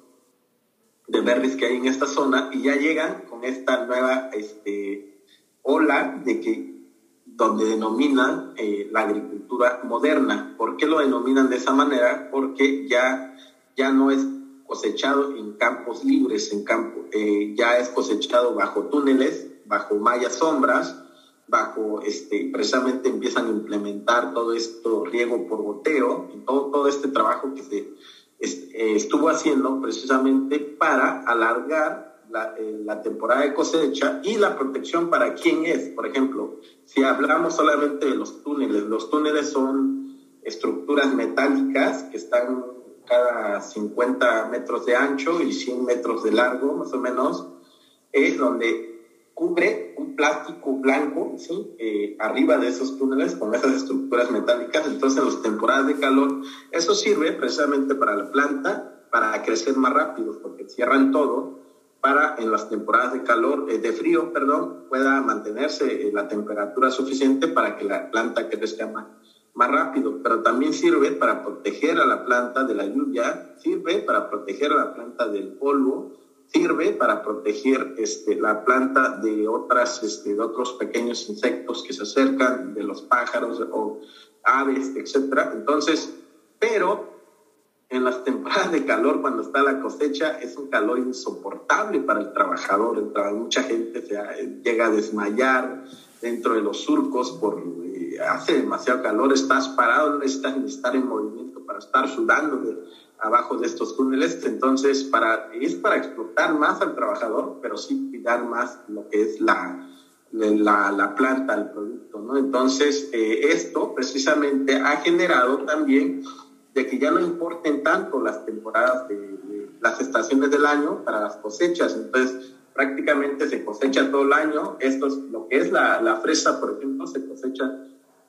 de berries que hay en esta zona y ya llegan con esta nueva este, ola de que donde denominan eh, la agricultura moderna. ¿Por qué lo denominan de esa manera? Porque ya, ya no es cosechado en campos libres, en campo, eh, ya es cosechado bajo túneles, bajo mallas sombras, bajo, este, precisamente empiezan a implementar todo esto, riego por goteo, y todo, todo este trabajo que se eh, estuvo haciendo precisamente para alargar la, eh, la, temporada de cosecha y la protección para quién es. Por ejemplo, si hablamos solamente de los túneles, los túneles son estructuras metálicas que están cada 50 metros de ancho y 100 metros de largo, más o menos, es donde cubre un plástico blanco ¿sí? Eh, arriba de esos túneles con esas estructuras metálicas. Entonces, en las temporadas de calor, eso sirve precisamente para la planta, para crecer más rápido, porque cierran todo para en las temporadas de calor, eh, de frío, perdón, pueda mantenerse eh, la temperatura suficiente para que la planta crezca más, más rápido. Pero también sirve para proteger a la planta de la lluvia, sirve para proteger a la planta del polvo, sirve para proteger este, la planta de, otras, este, de otros pequeños insectos que se acercan, de los pájaros o aves, etc. Entonces, pero en las temporadas de calor, cuando está la cosecha, es un calor insoportable para el trabajador. mucha gente llega a desmayar dentro de los surcos por eh, hace demasiado calor, estás parado, necesitas estar en movimiento para estar sudando abajo de estos túneles. Entonces, para, es para explotar más al trabajador, pero sí cuidar más lo que es la, la, la planta, el producto. ¿no? Entonces, eh, esto precisamente ha generado también de que ya no importen tanto las temporadas de, de, las estaciones del año para las cosechas. Entonces, prácticamente se cosecha todo el año. Esto es lo que es la, la fresa, por ejemplo, se cosecha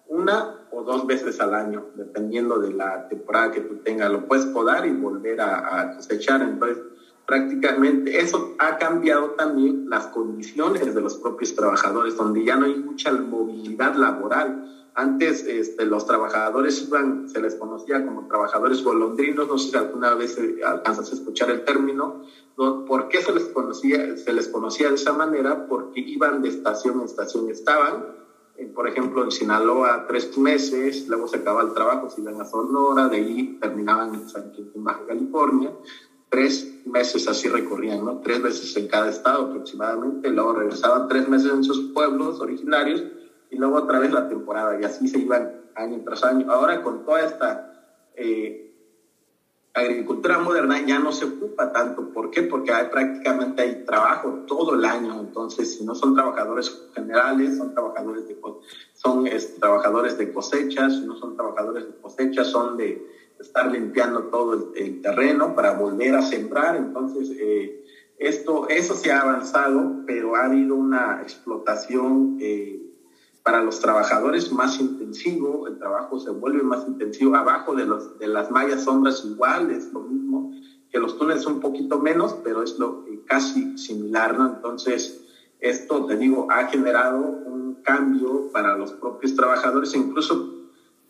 una o dos veces al año, dependiendo de la temporada que tú tengas. Lo puedes podar y volver a, cosechar. Entonces, prácticamente eso ha cambiado también las condiciones de los propios trabajadores, donde ya no hay mucha movilidad laboral. Antes este, los trabajadores se les conocía como trabajadores golondrinos, no sé si alguna vez alcanzas a escuchar el término. ¿Por qué se les conocía, se les conocía de esa manera? Porque iban de estación en estación, estaban por ejemplo, en Sinaloa tres meses, luego se acababa el trabajo, se iban a Sonora, de ahí terminaban en San Quintín, Baja California, tres meses así recorrían, ¿no? Tres veces en cada estado aproximadamente, luego regresaban tres meses en sus pueblos originarios y luego otra vez la temporada y así se iban año tras año. Ahora con toda esta eh, agricultura moderna ya no se ocupa tanto. ¿Por qué? Porque hay, prácticamente hay trabajo todo el año. Entonces, si no son trabajadores generales, son trabajadores de, son trabajadores de cosechas, si no son trabajadores de cosechas, son de estar limpiando todo el, terreno para volver a sembrar. Entonces, eh, esto, eso se ha avanzado, pero ha habido una explotación eh, para los trabajadores más intensivo, el trabajo se vuelve más intensivo, abajo de, los, de las mallas sombras igual, es lo mismo, que los túneles un poquito menos, pero es lo eh, casi similar, ¿no? Entonces, esto, te digo, ha generado un cambio para los propios trabajadores, incluso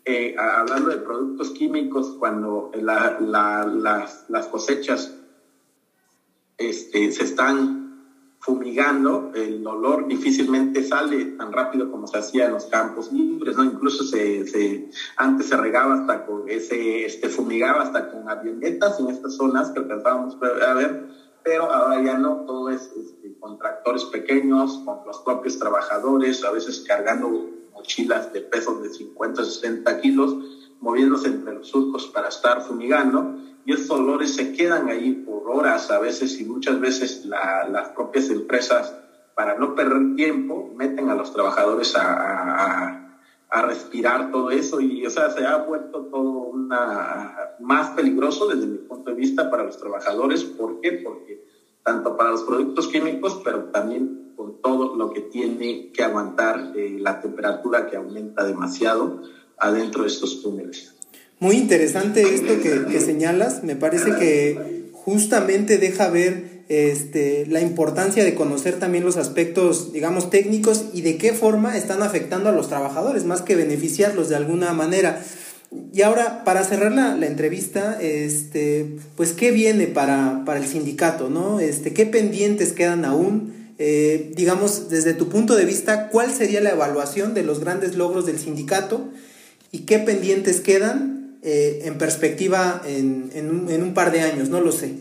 eh, hablando de productos químicos, cuando las, las, cosechas este, se están fumigando, el olor difícilmente sale tan rápido como se hacía en los campos libres, ¿no? Incluso se, antes se regaba hasta con, ese, este, fumigaba hasta con avionetas en estas zonas que alcanzábamos a ver, pero ahora ya no, todo es este, con tractores pequeños, con los propios trabajadores, a veces cargando mochilas de pesos de 50, 60 kilos, moviéndose entre los surcos para estar fumigando y esos olores se quedan ahí por horas a veces y muchas veces las propias empresas, para no perder tiempo, meten a los trabajadores a, respirar todo eso y, o sea, se ha vuelto todo una, más peligroso desde mi punto de vista para los trabajadores. ¿Por qué? Porque tanto para los productos químicos, pero también con todo lo que tiene que aguantar eh, la temperatura que aumenta demasiado adentro de estos túneles. Muy interesante esto que, señalas, me parece que justamente deja ver este, la importancia de conocer también los aspectos, digamos, técnicos y de qué forma están afectando a los trabajadores, más que beneficiarlos de alguna manera. Y ahora, para cerrar la, entrevista, este, pues, ¿qué viene para, para, el sindicato? ¿no? Este, ¿Qué pendientes quedan aún? Eh, digamos, desde tu punto de vista, ¿cuál sería la evaluación de los grandes logros del sindicato? ¿Y qué pendientes quedan eh, en perspectiva en, en, un, par de años? No lo sé.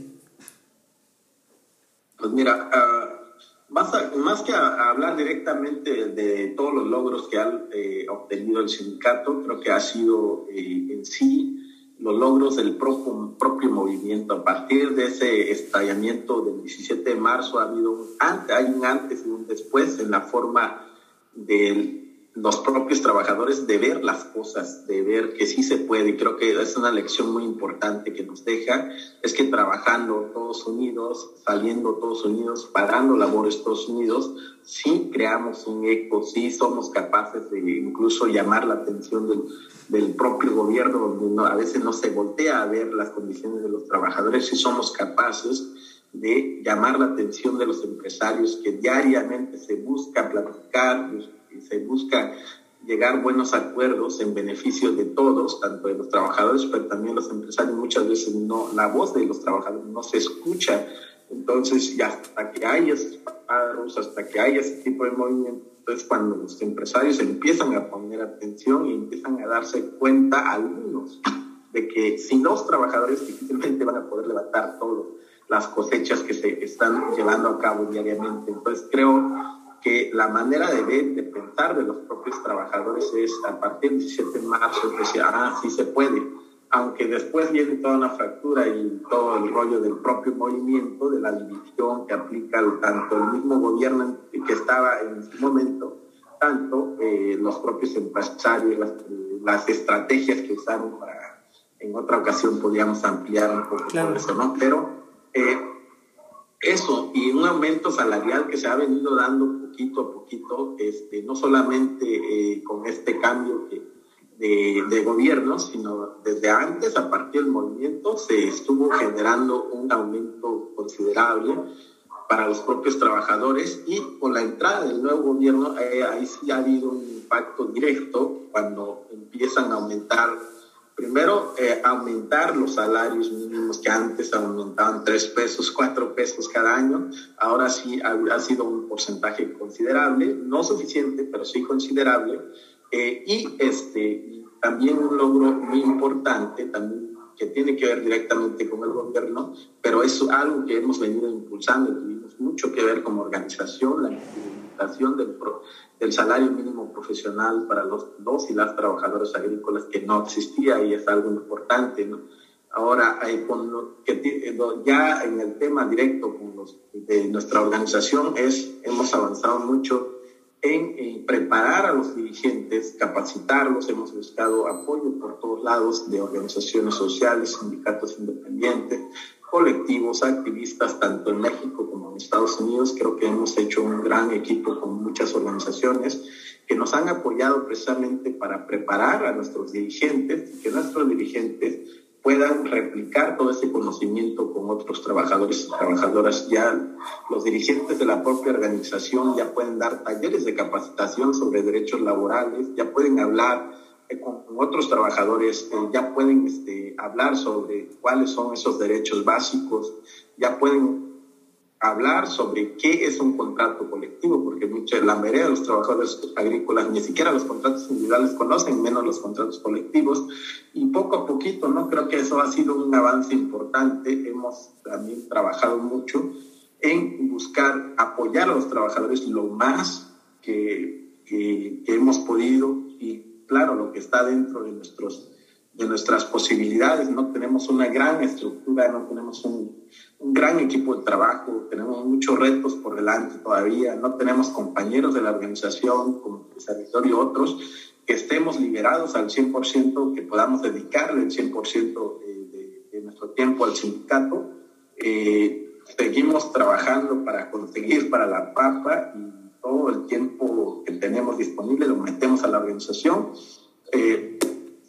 Pues mira, uh, más, que hablar directamente de todos los logros que ha eh, obtenido el sindicato, creo que ha sido eh, en sí los logros del propio, propio movimiento. A partir de ese estallamiento del 17 de marzo ha habido un antes, hay un antes y un después en la forma del los propios trabajadores de ver las cosas, de ver que sí se puede. Y creo que es una lección muy importante que nos deja, es que trabajando todos unidos, saliendo todos unidos, parando labores todos unidos, sí creamos un eco, sí somos capaces de incluso llamar la atención del, del propio gobierno, donde a veces no se voltea a ver las condiciones de los trabajadores, sí somos capaces de llamar la atención de los empresarios que diariamente se busca platicar, se busca llegar buenos acuerdos en beneficio de todos, tanto de los trabajadores, pero también los empresarios. Muchas veces no, la voz de los trabajadores no se escucha. Entonces, ya hasta que hay esos paros, hasta que hay ese tipo de movimiento, es cuando los empresarios empiezan a poner atención y empiezan a darse cuenta, algunos, de que sin los trabajadores difícilmente van a poder levantar todas las cosechas que se están llevando a cabo diariamente. Entonces, creo que la manera de ver, de pensar de los propios trabajadores es a partir del 17 de marzo, es decir, ah, sí se puede, aunque después viene toda una fractura y todo el rollo del propio movimiento, de la división que aplica tanto el mismo gobierno que estaba en ese momento, tanto eh, los propios empresarios, las, las, estrategias que usaron para, en otra ocasión podíamos ampliar un poco eso, ¿no? Pero eh, eso y un aumento salarial que se ha venido dando poquito a poquito, este, no solamente eh, con este cambio de, de, gobierno, sino desde antes, a partir del movimiento, se estuvo generando un aumento considerable para los propios trabajadores y con la entrada del nuevo gobierno, eh, ahí sí ha habido un impacto directo cuando empiezan a aumentar primero eh, aumentar los salarios mínimos que antes aumentaban tres pesos, cuatro pesos cada año. Ahora sí ha, sido un porcentaje considerable, no suficiente, pero sí considerable. Eh, y este, también un logro muy importante, que tiene que ver directamente con el gobierno, pero es algo que hemos venido impulsando, tuvimos mucho que ver como organización, la capacitación del, del salario mínimo profesional para los, los y las trabajadores agrícolas que no existía y es algo importante. ¿no? Ahora, eh, con que, eh, ya en el tema directo con los, de nuestra organización es, hemos avanzado mucho en, preparar a los dirigentes, capacitarlos, hemos buscado apoyo por todos lados de organizaciones sociales, sindicatos independientes, colectivos, activistas, tanto en México como en Estados Unidos. Creo que hemos hecho un gran equipo con muchas organizaciones que nos han apoyado precisamente para preparar a nuestros dirigentes y que nuestros dirigentes puedan replicar todo ese conocimiento con otros trabajadores y trabajadoras. Ya los dirigentes de la propia organización ya pueden dar talleres de capacitación sobre derechos laborales, ya pueden hablar con, otros trabajadores, eh, ya pueden este, hablar sobre cuáles son esos derechos básicos, ya pueden hablar sobre qué es un contrato colectivo, porque la mayoría de los trabajadores agrícolas ni siquiera los contratos individuales conocen, menos los contratos colectivos, y poco a poquito, ¿no? Creo que eso ha sido un avance importante, hemos también trabajado mucho en buscar apoyar a los trabajadores lo más que, que hemos podido, y claro, lo que está dentro de nuestros de nuestras posibilidades, no tenemos una gran estructura, no tenemos un, gran equipo de trabajo, tenemos muchos retos por delante todavía, no tenemos compañeros de la organización como el servidor y otros que estemos liberados al 100%, que podamos dedicarle el 100% de, de, de, nuestro tiempo al sindicato. Eh, seguimos trabajando para conseguir para la papa y todo el tiempo que tenemos disponible lo metemos a la organización. Eh,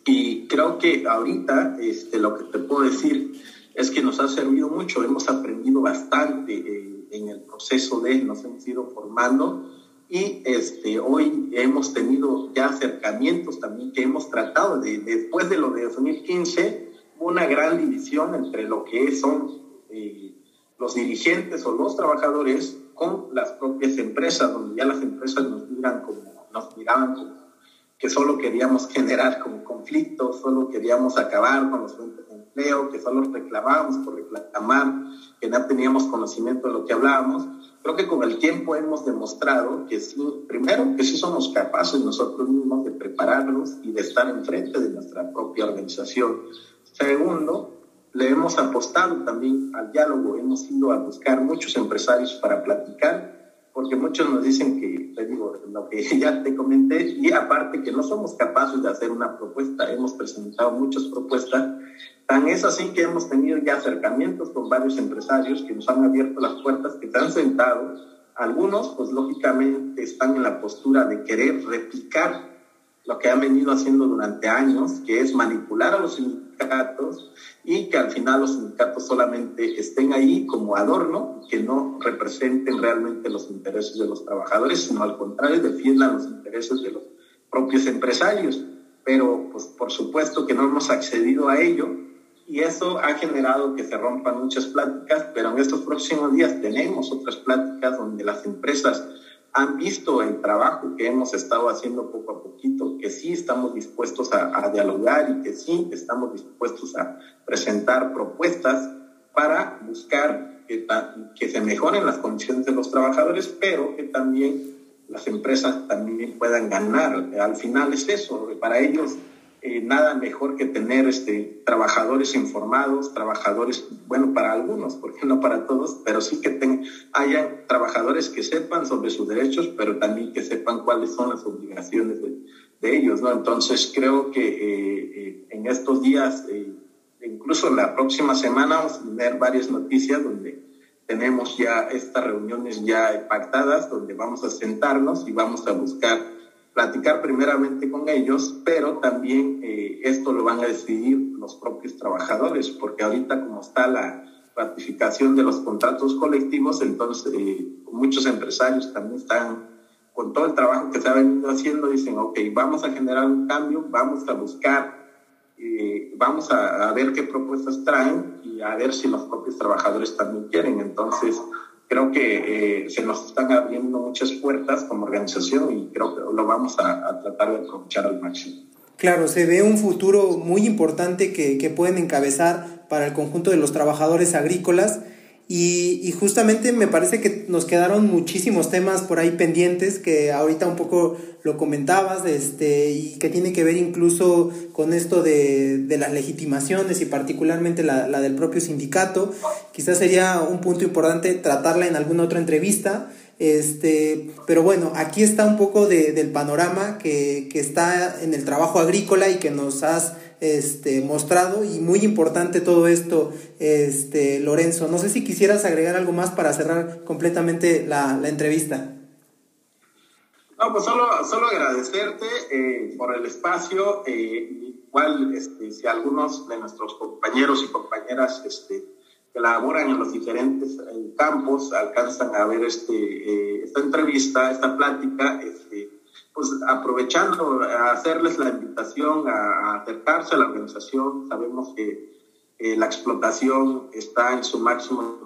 y creo que ahorita este, lo que te puedo decir es que nos ha servido mucho, hemos aprendido bastante eh, en el proceso de, nos hemos ido formando y este, hoy hemos tenido ya acercamientos también que hemos tratado de, después de lo de 2015, una gran división entre lo que son eh, los dirigentes o los trabajadores con las propias empresas, donde ya las empresas nos miran como, nos miraban como que solo queríamos generar como conflictos, solo queríamos acabar con los fuentes de empleo, que solo reclamábamos por reclamar, que no teníamos conocimiento de lo que hablábamos. Creo que con el tiempo hemos demostrado que sí, primero, que sí somos capaces nosotros mismos de prepararnos y de estar enfrente de nuestra propia organización. Segundo, le hemos apostado también al diálogo, hemos ido a buscar muchos empresarios para platicar porque muchos nos dicen que, te digo, lo que ya te comenté, y aparte que no somos capaces de hacer una propuesta, hemos presentado muchas propuestas, tan es así que hemos tenido ya acercamientos con varios empresarios que nos han abierto las puertas, que se han sentado, algunos pues lógicamente están en la postura de querer replicar lo que han venido haciendo durante años, que es manipular a los sindicatos y que al final los sindicatos solamente estén ahí como adorno, que no representen realmente los intereses de los trabajadores, sino al contrario, defiendan los intereses de los propios empresarios. Pero, pues, por supuesto que no hemos accedido a ello y eso ha generado que se rompan muchas pláticas, pero en estos próximos días tenemos otras pláticas donde las empresas han visto el trabajo que hemos estado haciendo poco a poquito, que sí estamos dispuestos a, dialogar y que sí estamos dispuestos a presentar propuestas para buscar que, que se mejoren las condiciones de los trabajadores, pero que también las empresas también puedan ganar. Al final es eso, para ellos eh, nada mejor que tener este, trabajadores informados, trabajadores, bueno, para algunos, porque no para todos, pero sí que ten, haya trabajadores que sepan sobre sus derechos, pero también que sepan cuáles son las obligaciones de, de ellos, ¿no? Entonces creo que eh, eh, en estos días, eh, incluso la próxima semana, vamos a tener varias noticias donde tenemos ya estas reuniones ya pactadas, donde vamos a sentarnos y vamos a buscar platicar primeramente con ellos, pero también eh, esto lo van a decidir los propios trabajadores, porque ahorita como está la ratificación de los contratos colectivos, entonces eh, muchos empresarios también están con todo el trabajo que se ha venido haciendo, dicen, ok, vamos a generar un cambio, vamos a buscar, eh, vamos a, a ver qué propuestas traen y a ver si los propios trabajadores también quieren. Entonces, creo que eh, se nos están abriendo muchas puertas como organización y creo que lo vamos a, a, tratar de aprovechar al máximo. Claro, se ve un futuro muy importante que, que pueden encabezar para el conjunto de los trabajadores agrícolas Y, justamente me parece que nos quedaron muchísimos temas por ahí pendientes que ahorita un poco lo comentabas este, y que tiene que ver incluso con esto de, las legitimaciones y particularmente la, la, del propio sindicato. Quizás sería un punto importante tratarla en alguna otra entrevista. Este, pero bueno, aquí está un poco de, del panorama que, que está en el trabajo agrícola y que nos has este, mostrado y muy importante todo esto, este, Lorenzo. No sé si quisieras agregar algo más para cerrar completamente la, entrevista. No, pues solo, solo agradecerte eh, por el espacio. Eh, igual, este, si algunos de nuestros compañeros y compañeras este, que laboran en los diferentes eh, campos alcanzan a ver este, esta entrevista, esta plática, este, pues aprovechando, a hacerles la invitación a, acercarse a la organización. Sabemos que la explotación está en su máximo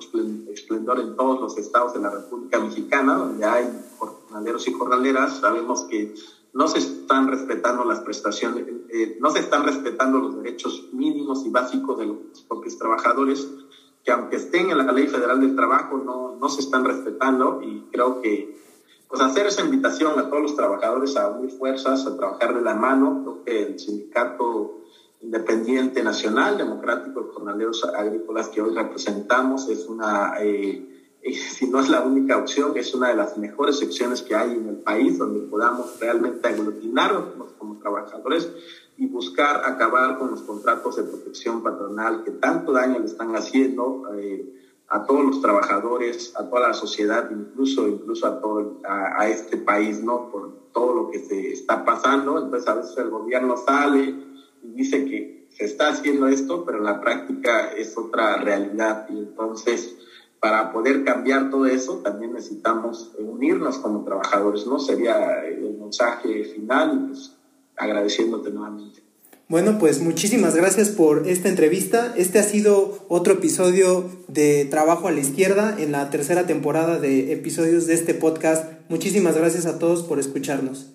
esplendor en todos los estados de la República Mexicana, donde hay jornaleros y jornaleras. Sabemos que no se están respetando las prestaciones, eh, no se están respetando los derechos mínimos y básicos de los propios trabajadores, que aunque estén en la Ley Federal del Trabajo, no, no se están respetando y creo que pues hacer esa invitación a todos los trabajadores a unir fuerzas, a trabajar de la mano. Creo que el Sindicato Independiente Nacional Democrático de Jornaleros Agrícolas que hoy representamos es una, eh, eh, si no es la única opción, es una de las mejores secciones que hay en el país donde podamos realmente aglutinarnos como trabajadores y buscar acabar con los contratos de protección patronal que tanto daño le están haciendo. Eh, a todos los trabajadores, a toda la sociedad, incluso, incluso a, todo, a, este país, ¿no? Por todo lo que se está pasando. Entonces a veces el gobierno sale y dice que se está haciendo esto, pero en la práctica es otra realidad. Y entonces, para poder cambiar todo eso, también necesitamos unirnos como trabajadores, ¿no? Sería el mensaje final y pues agradeciéndote nuevamente. Bueno, pues muchísimas gracias por esta entrevista. Este ha sido otro episodio de Trabajo a la Izquierda en la tercera temporada de episodios de este podcast. Muchísimas gracias a todos por escucharnos.